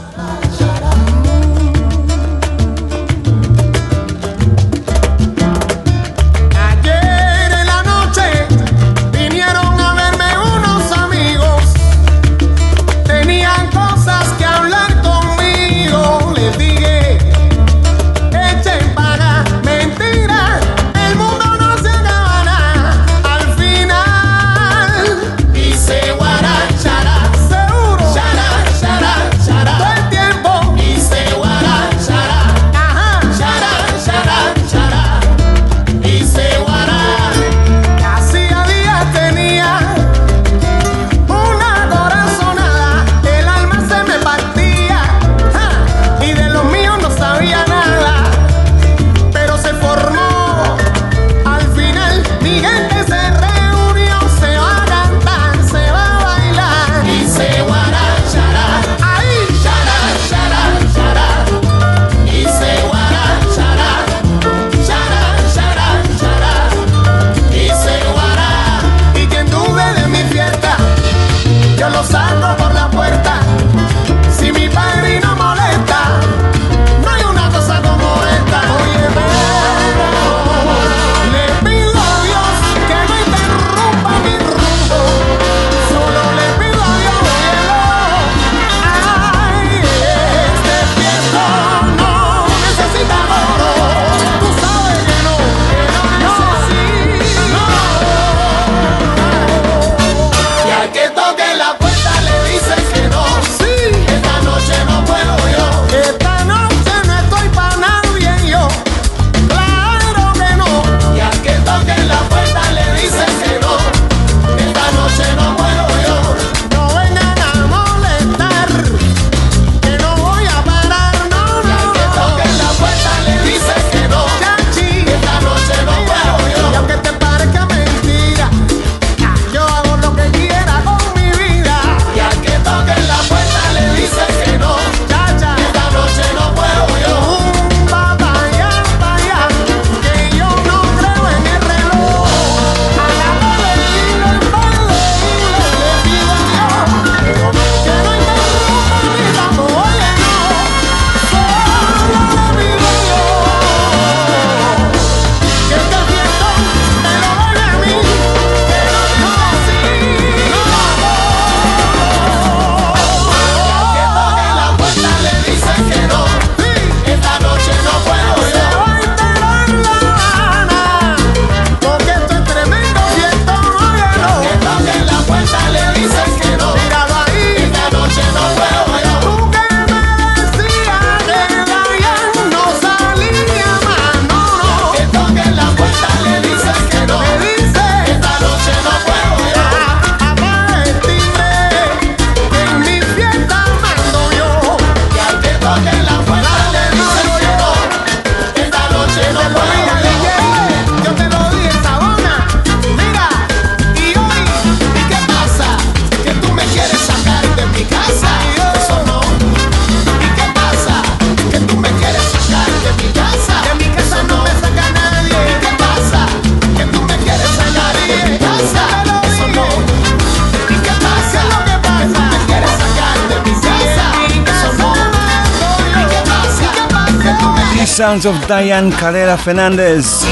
sounds of Diane Carrera Fernandez,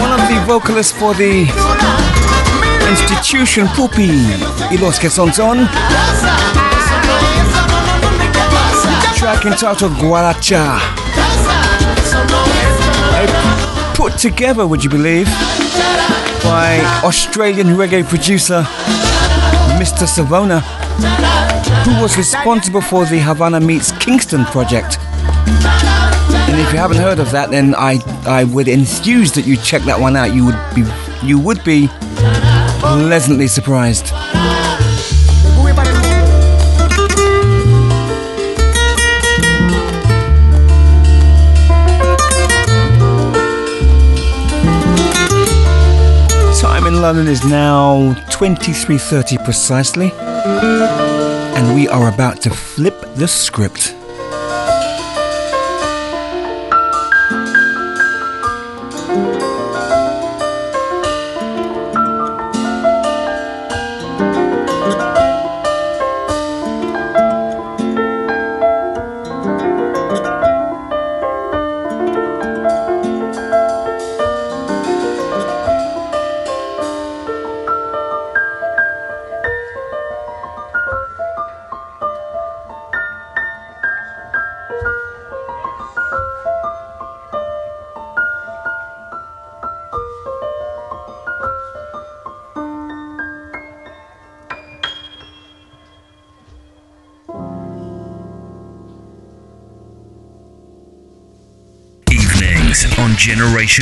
one of the vocalists for the institution Pupi y los que son son. Track entitled Guaracha. Put together, would you believe, by Australian reggae producer Mr. Savona who was responsible for the Havana Meets Kingston project. And if you haven't heard of that, then I, I would enthuse that you check that one out. You would be you would be pleasantly surprised. Time in London is now 23:30 precisely and we are about to flip the script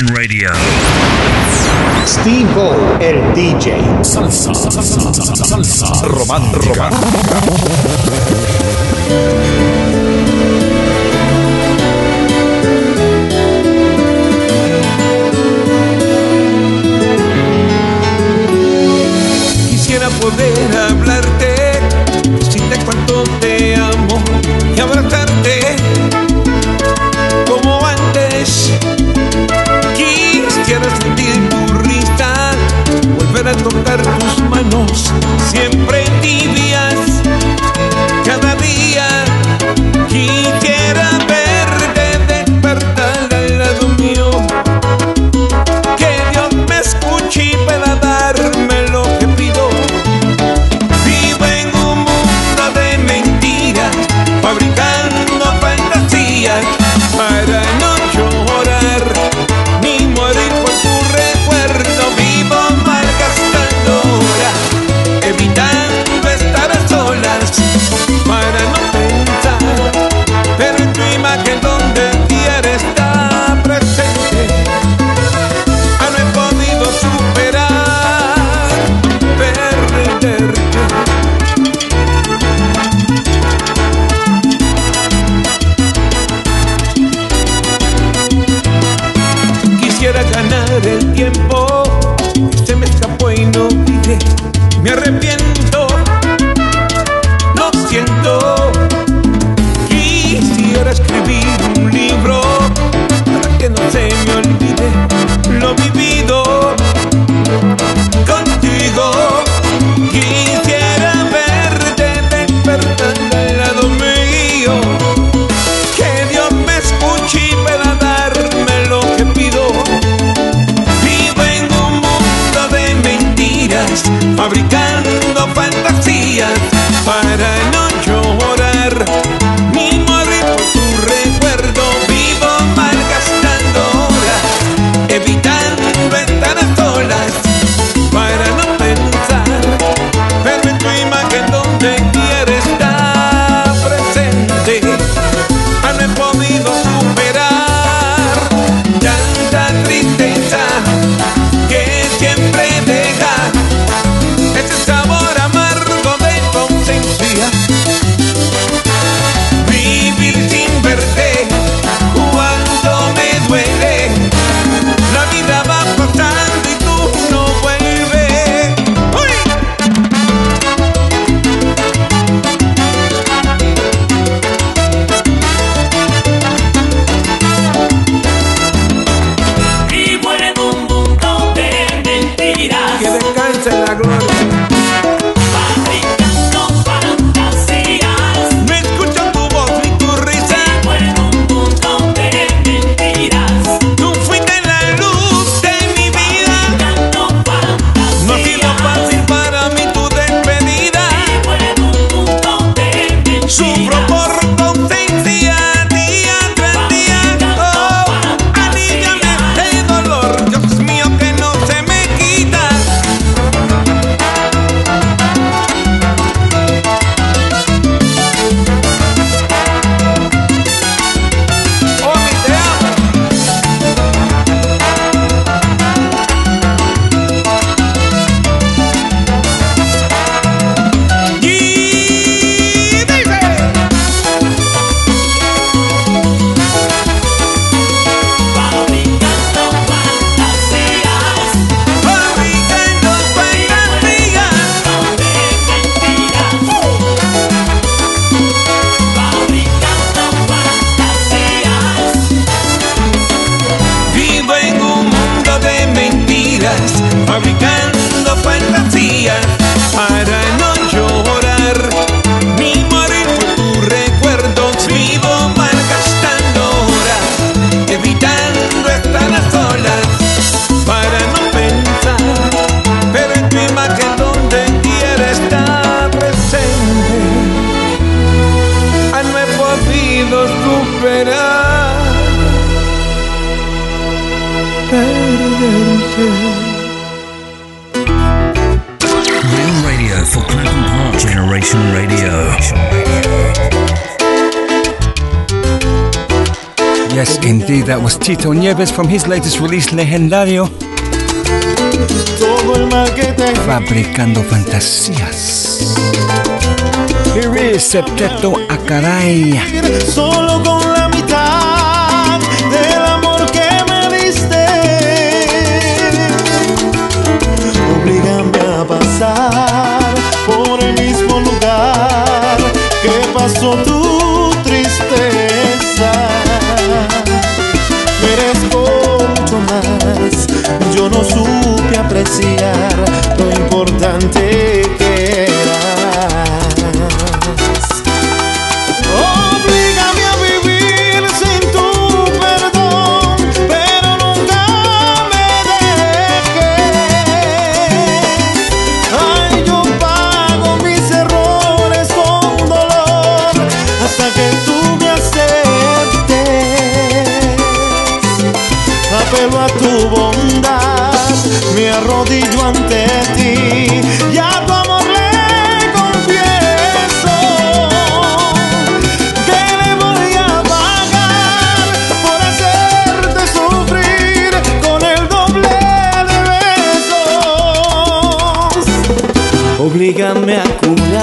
Radio. Steve Ball, el DJ. Salsa, salsa, salsa, salsa. Yes, indeed, that was Tito Nieves from his latest release, Legendario. Fabricando fantasías. Here is Septeto Acaraya. Mulher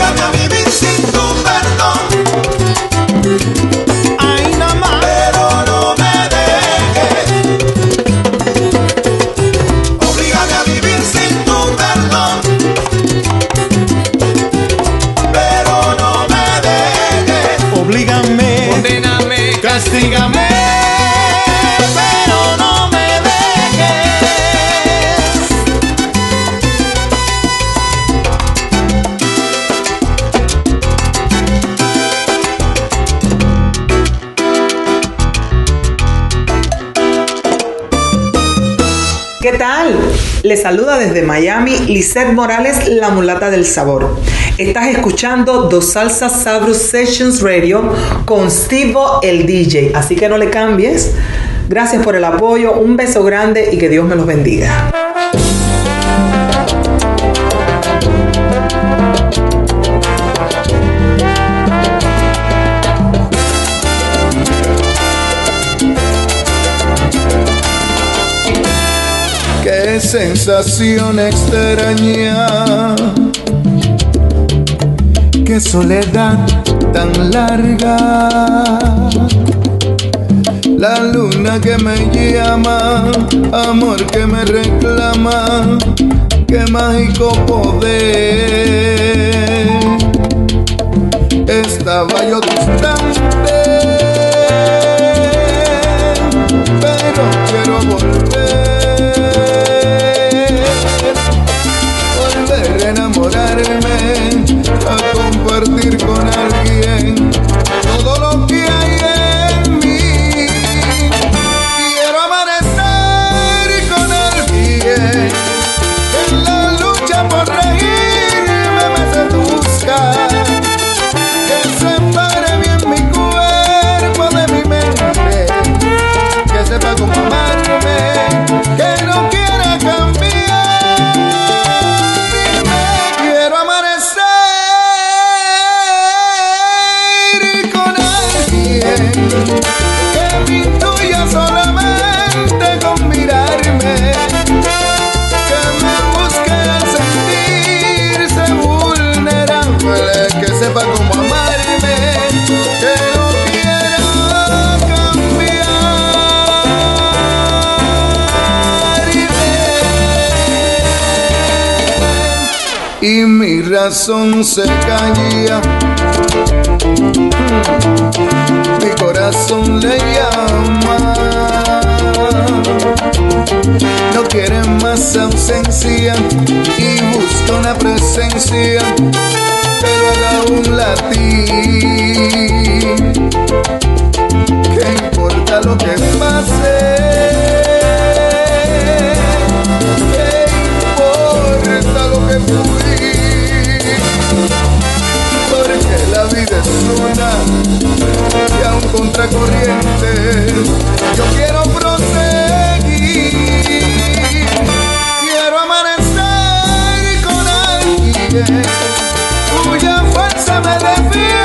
Africa. saluda desde Miami Lisette Morales, la mulata del sabor. Estás escuchando Dos Salsas Sabros Sessions Radio con Stevo el DJ. Así que no le cambies. Gracias por el apoyo, un beso grande y que Dios me los bendiga. sensación extraña. Qué soledad tan larga. La luna que me llama, amor que me reclama, qué mágico poder. Estaba yo distante corazón se caía, mi corazón le llama. No quiere más ausencia y busca una presencia, pero haga un latín ¿Qué importa lo que pase? ¿Qué importa lo que fui? y y a un contracorriente. Yo quiero proseguir, quiero amanecer con alguien cuya fuerza me defiende.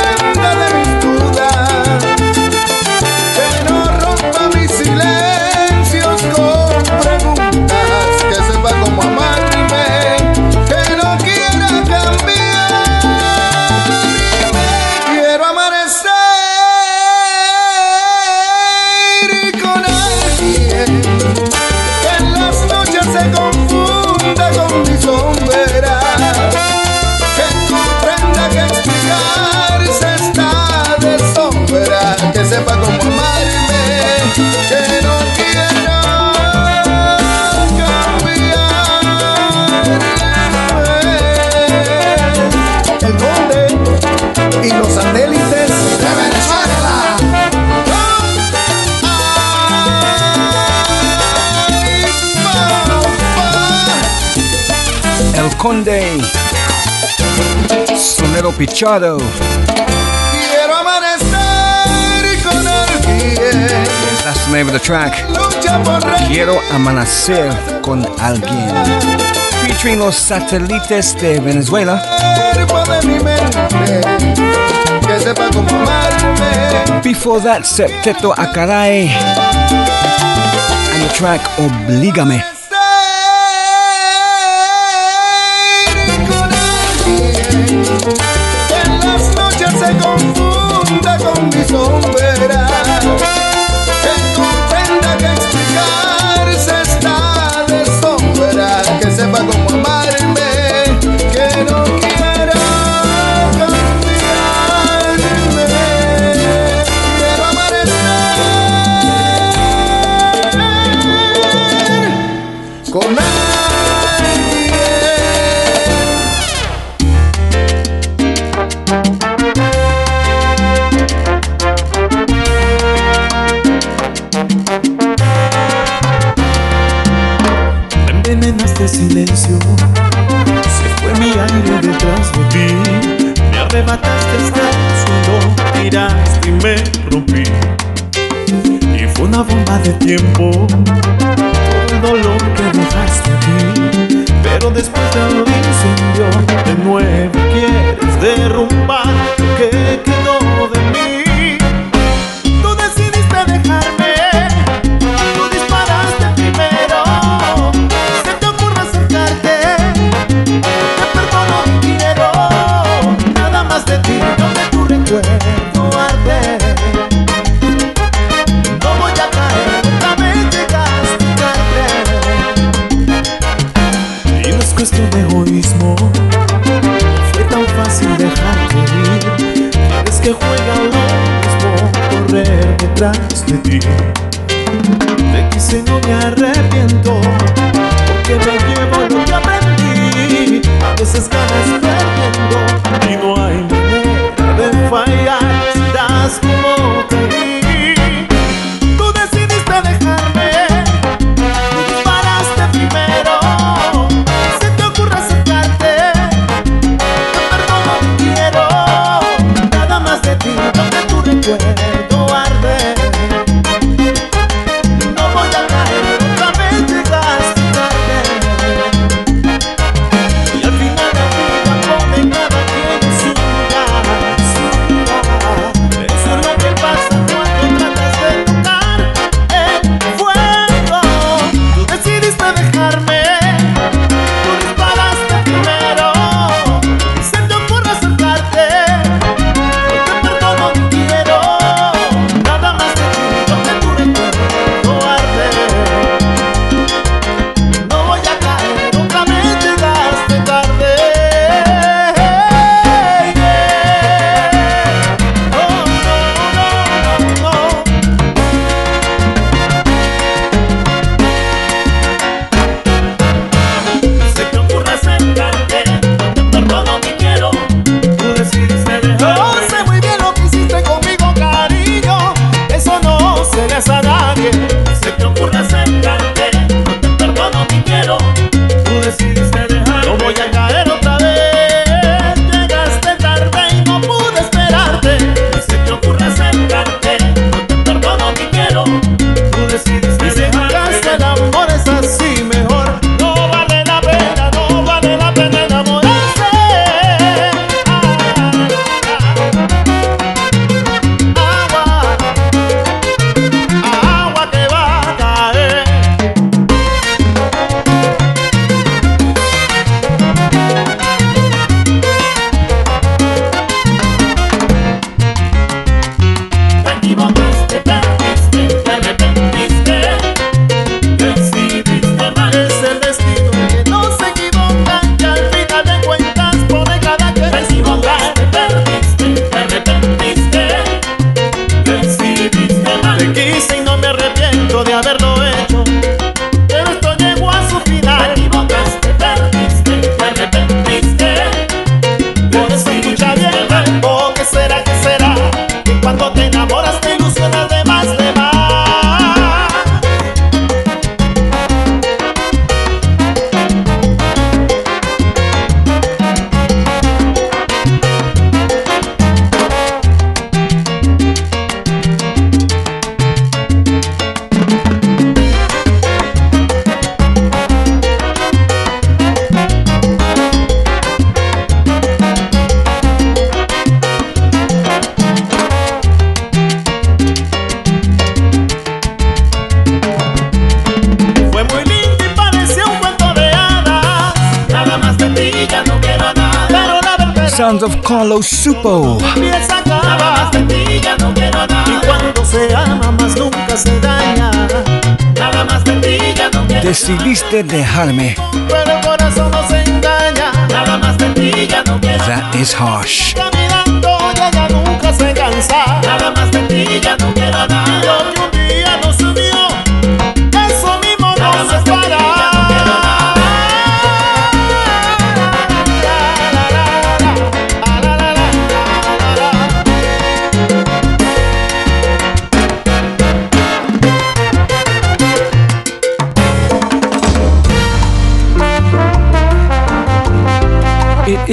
Monday. Sonero Pichado. Quiero amanecer con That's the name of the track. Quiero amanecer con alguien. Featuring los satélites de Venezuela. Before that, Septeto Acaray And the track Obligame so de tiempo todo lo que dejaste aquí. Pero después de un incendio, de nuevo.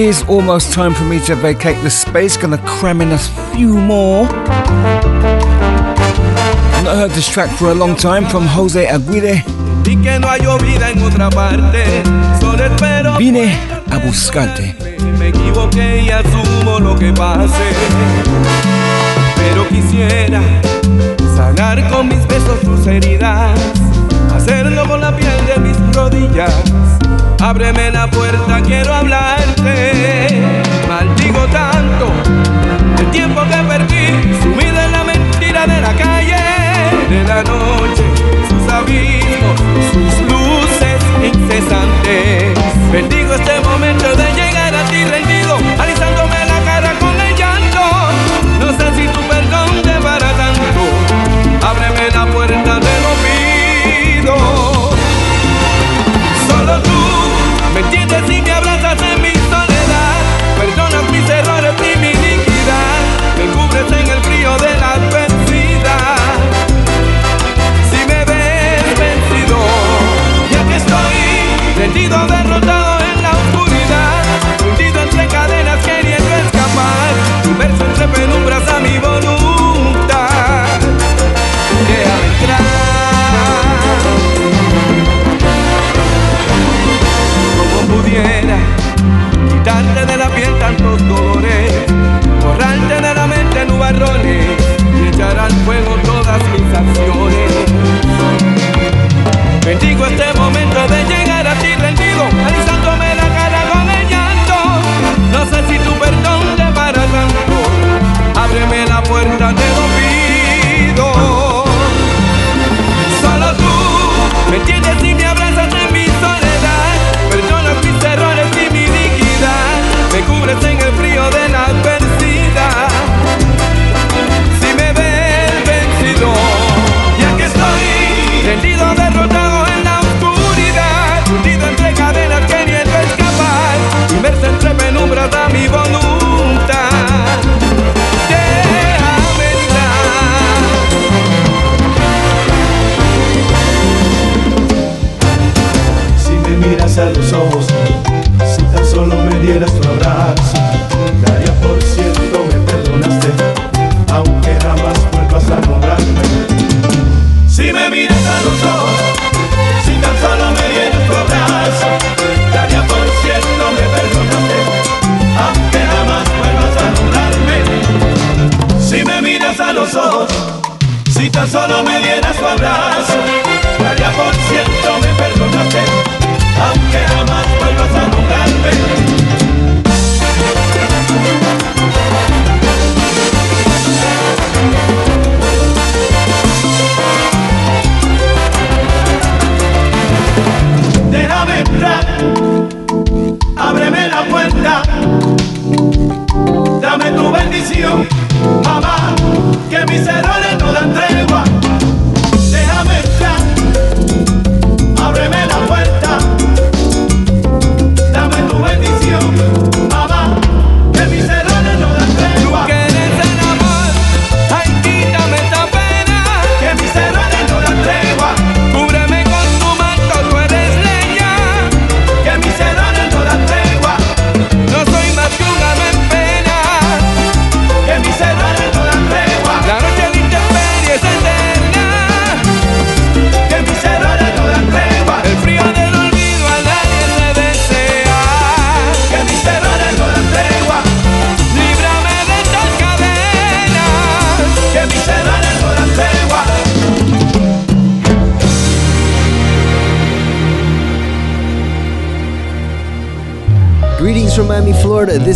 is almost time for me to vacate the space. Gonna cram in a few more. I've Not heard this track for a long time from Jose Aguirre. Vine a buscarte. Me equivoqué y asumo lo que pase. Pero quisiera sanar con mis besos tus heridas, hacerlo con la piel de mis rodillas. Ábreme la puerta, quiero hablarte. Maldigo tanto el tiempo que perdí, sumido en la mentira de la calle, de la noche, sus abismos, sus luces incesantes. Bendigo este momento de llegar a ti rendido.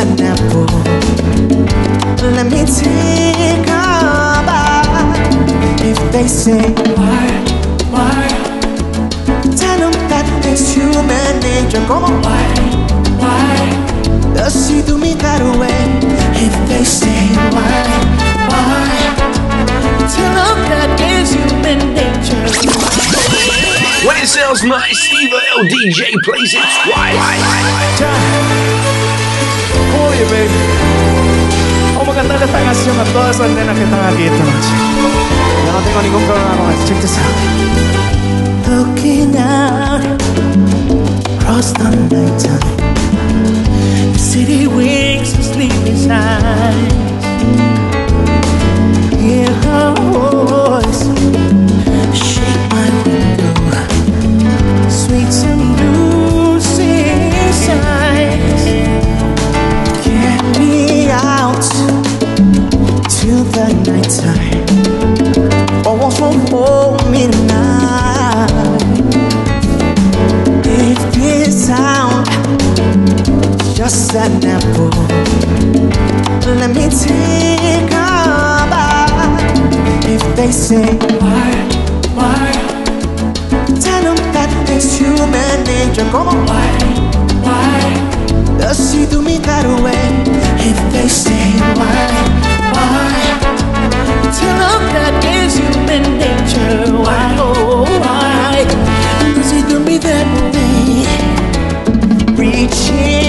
apple. Let me take a bite. If they say why, why, tell them that it's human nature. Go on, why, why does she do me that way? If they say why, why, tell them that it's human nature. When it sounds nice, Steve L. DJ plays it twice. Oye, baby. Vamos a cantarle esta canción a todas esas nenas que están aquí esta noche. Yo no tengo ningún problema con esto. Check this out. Looking out across the night time. The city wakes with sleeping eyes. Hear her voice. that apple. Let me take a bite. If they say why, why, tell them that it's human nature. Come on, why, why does he do me that way? If they say why, why, tell them that it's human nature. Why, oh, why does he do me that way? Reaching.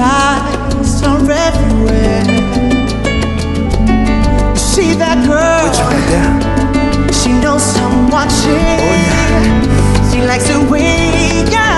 eyes are everywhere. You see that girl? What you She knows I'm watching. Oh, yeah. She likes the way. Yeah.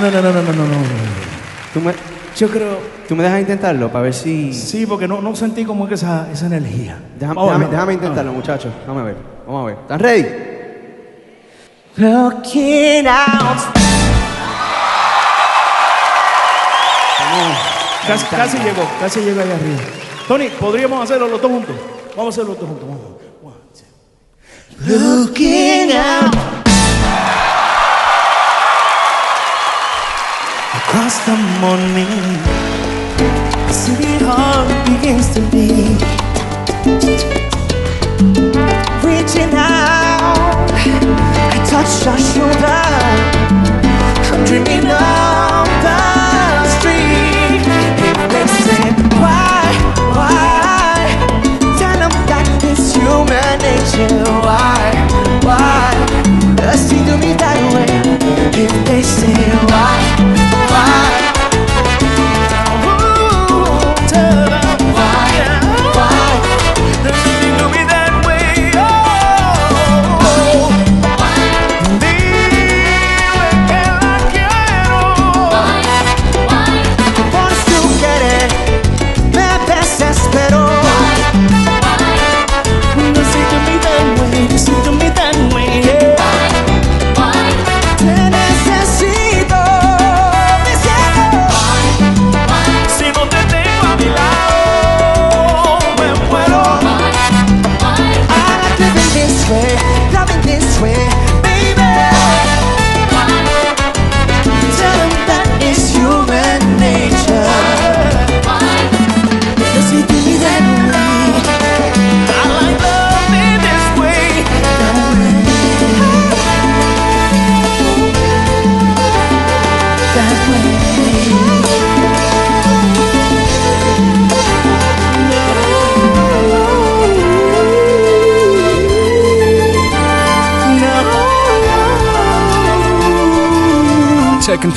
No, no, no, no, no, no, no. Tú me, yo creo. ¿Tú me dejas intentarlo para ver si.? Sí, porque no, no sentí como que esa, esa energía. Déjame, intentarlo, muchachos. Vamos a ver. Vamos a ver. ¿Están ready? Looking out. Casi, casi llegó, casi llegó allá arriba. Tony, podríamos hacerlo los dos juntos. Vamos a hacerlo los dos juntos. Looking out. across the morning The sweetheart begins to beat Reaching out I touch your shoulder I'm dreaming of the street If they said why, why Tell them that it's human nature Why, why Does see to me that way If they say why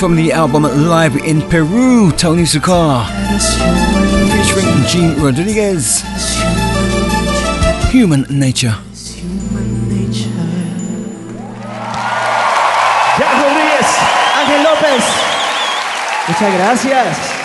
from the album Live in Peru, Tony Sukar, featuring Gene Rodriguez, Human Nature. Human Nature. Jack Rodríguez, Ángel López, muchas gracias.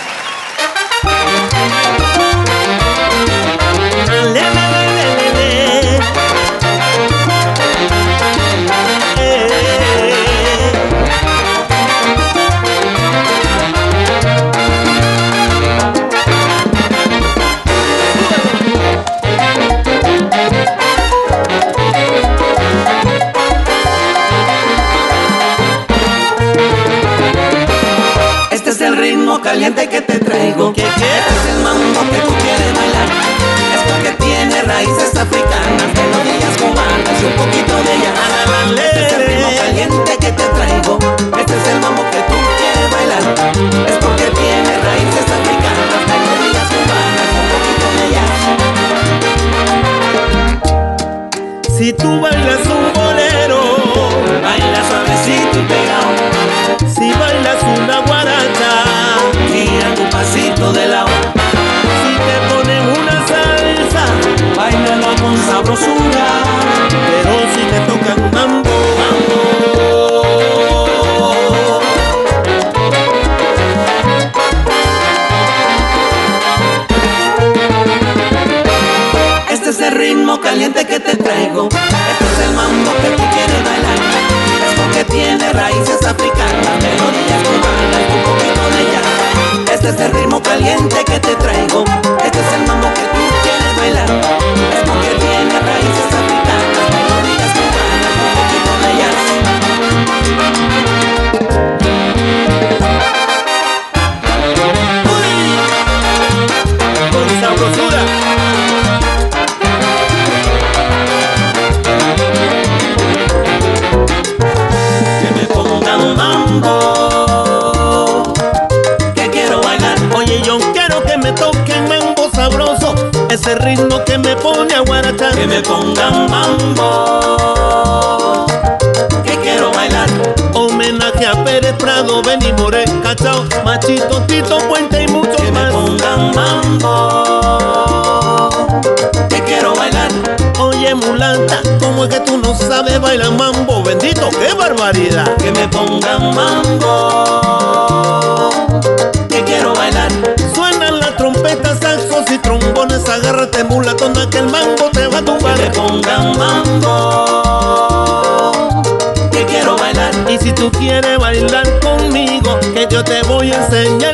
enseñar.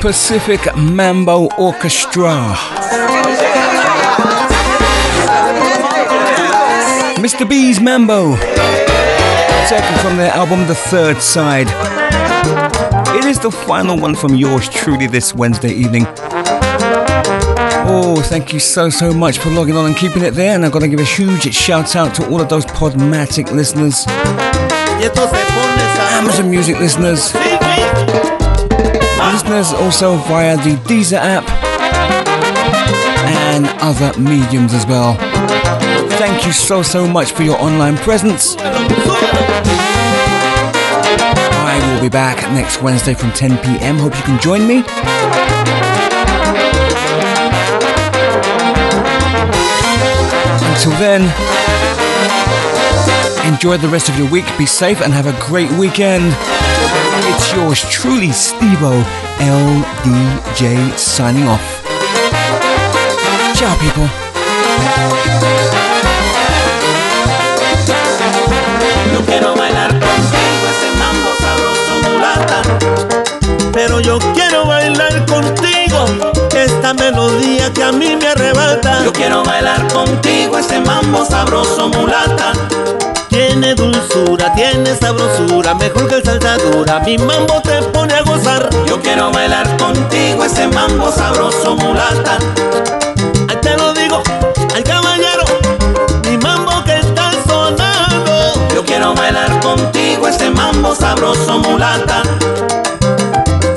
Pacific Mambo Orchestra. Mr. B's Mambo, taken from their album The Third Side. It is the final one from yours truly this Wednesday evening. Oh, thank you so, so much for logging on and keeping it there. And I've got to give a huge shout out to all of those Podmatic listeners, Amazon Music listeners listeners also via the Deezer app and other mediums as well. Thank you so, so much for your online presence. I will be back next Wednesday from 10 pm. Hope you can join me. Until then, enjoy the rest of your week, be safe, and have a great weekend. yours truly, Stevo LDJ, signing off. Ciao, people. Yo quiero bailar contigo ese mambo sabroso mulata, pero yo quiero bailar contigo esta melodía que a mí me arrebata. Yo quiero bailar contigo ese mambo sabroso mulata tiene dulzura, tiene sabrosura, mejor que el saltadura. Mi mambo te pone a gozar. Yo quiero bailar contigo ese mambo sabroso mulata. Ahí te lo digo, al caballero, mi mambo que está sonando. Yo quiero bailar contigo ese mambo sabroso mulata.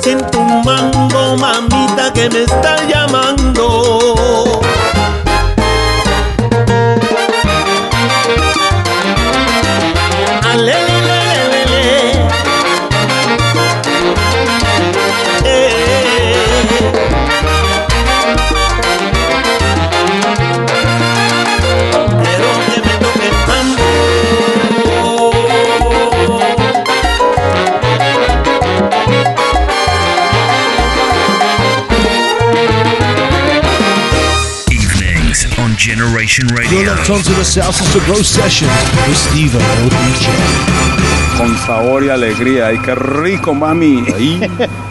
Siento un mambo, mamita, que me está llamando. Con sabor y alegría. ¡Ay, qué rico, mami!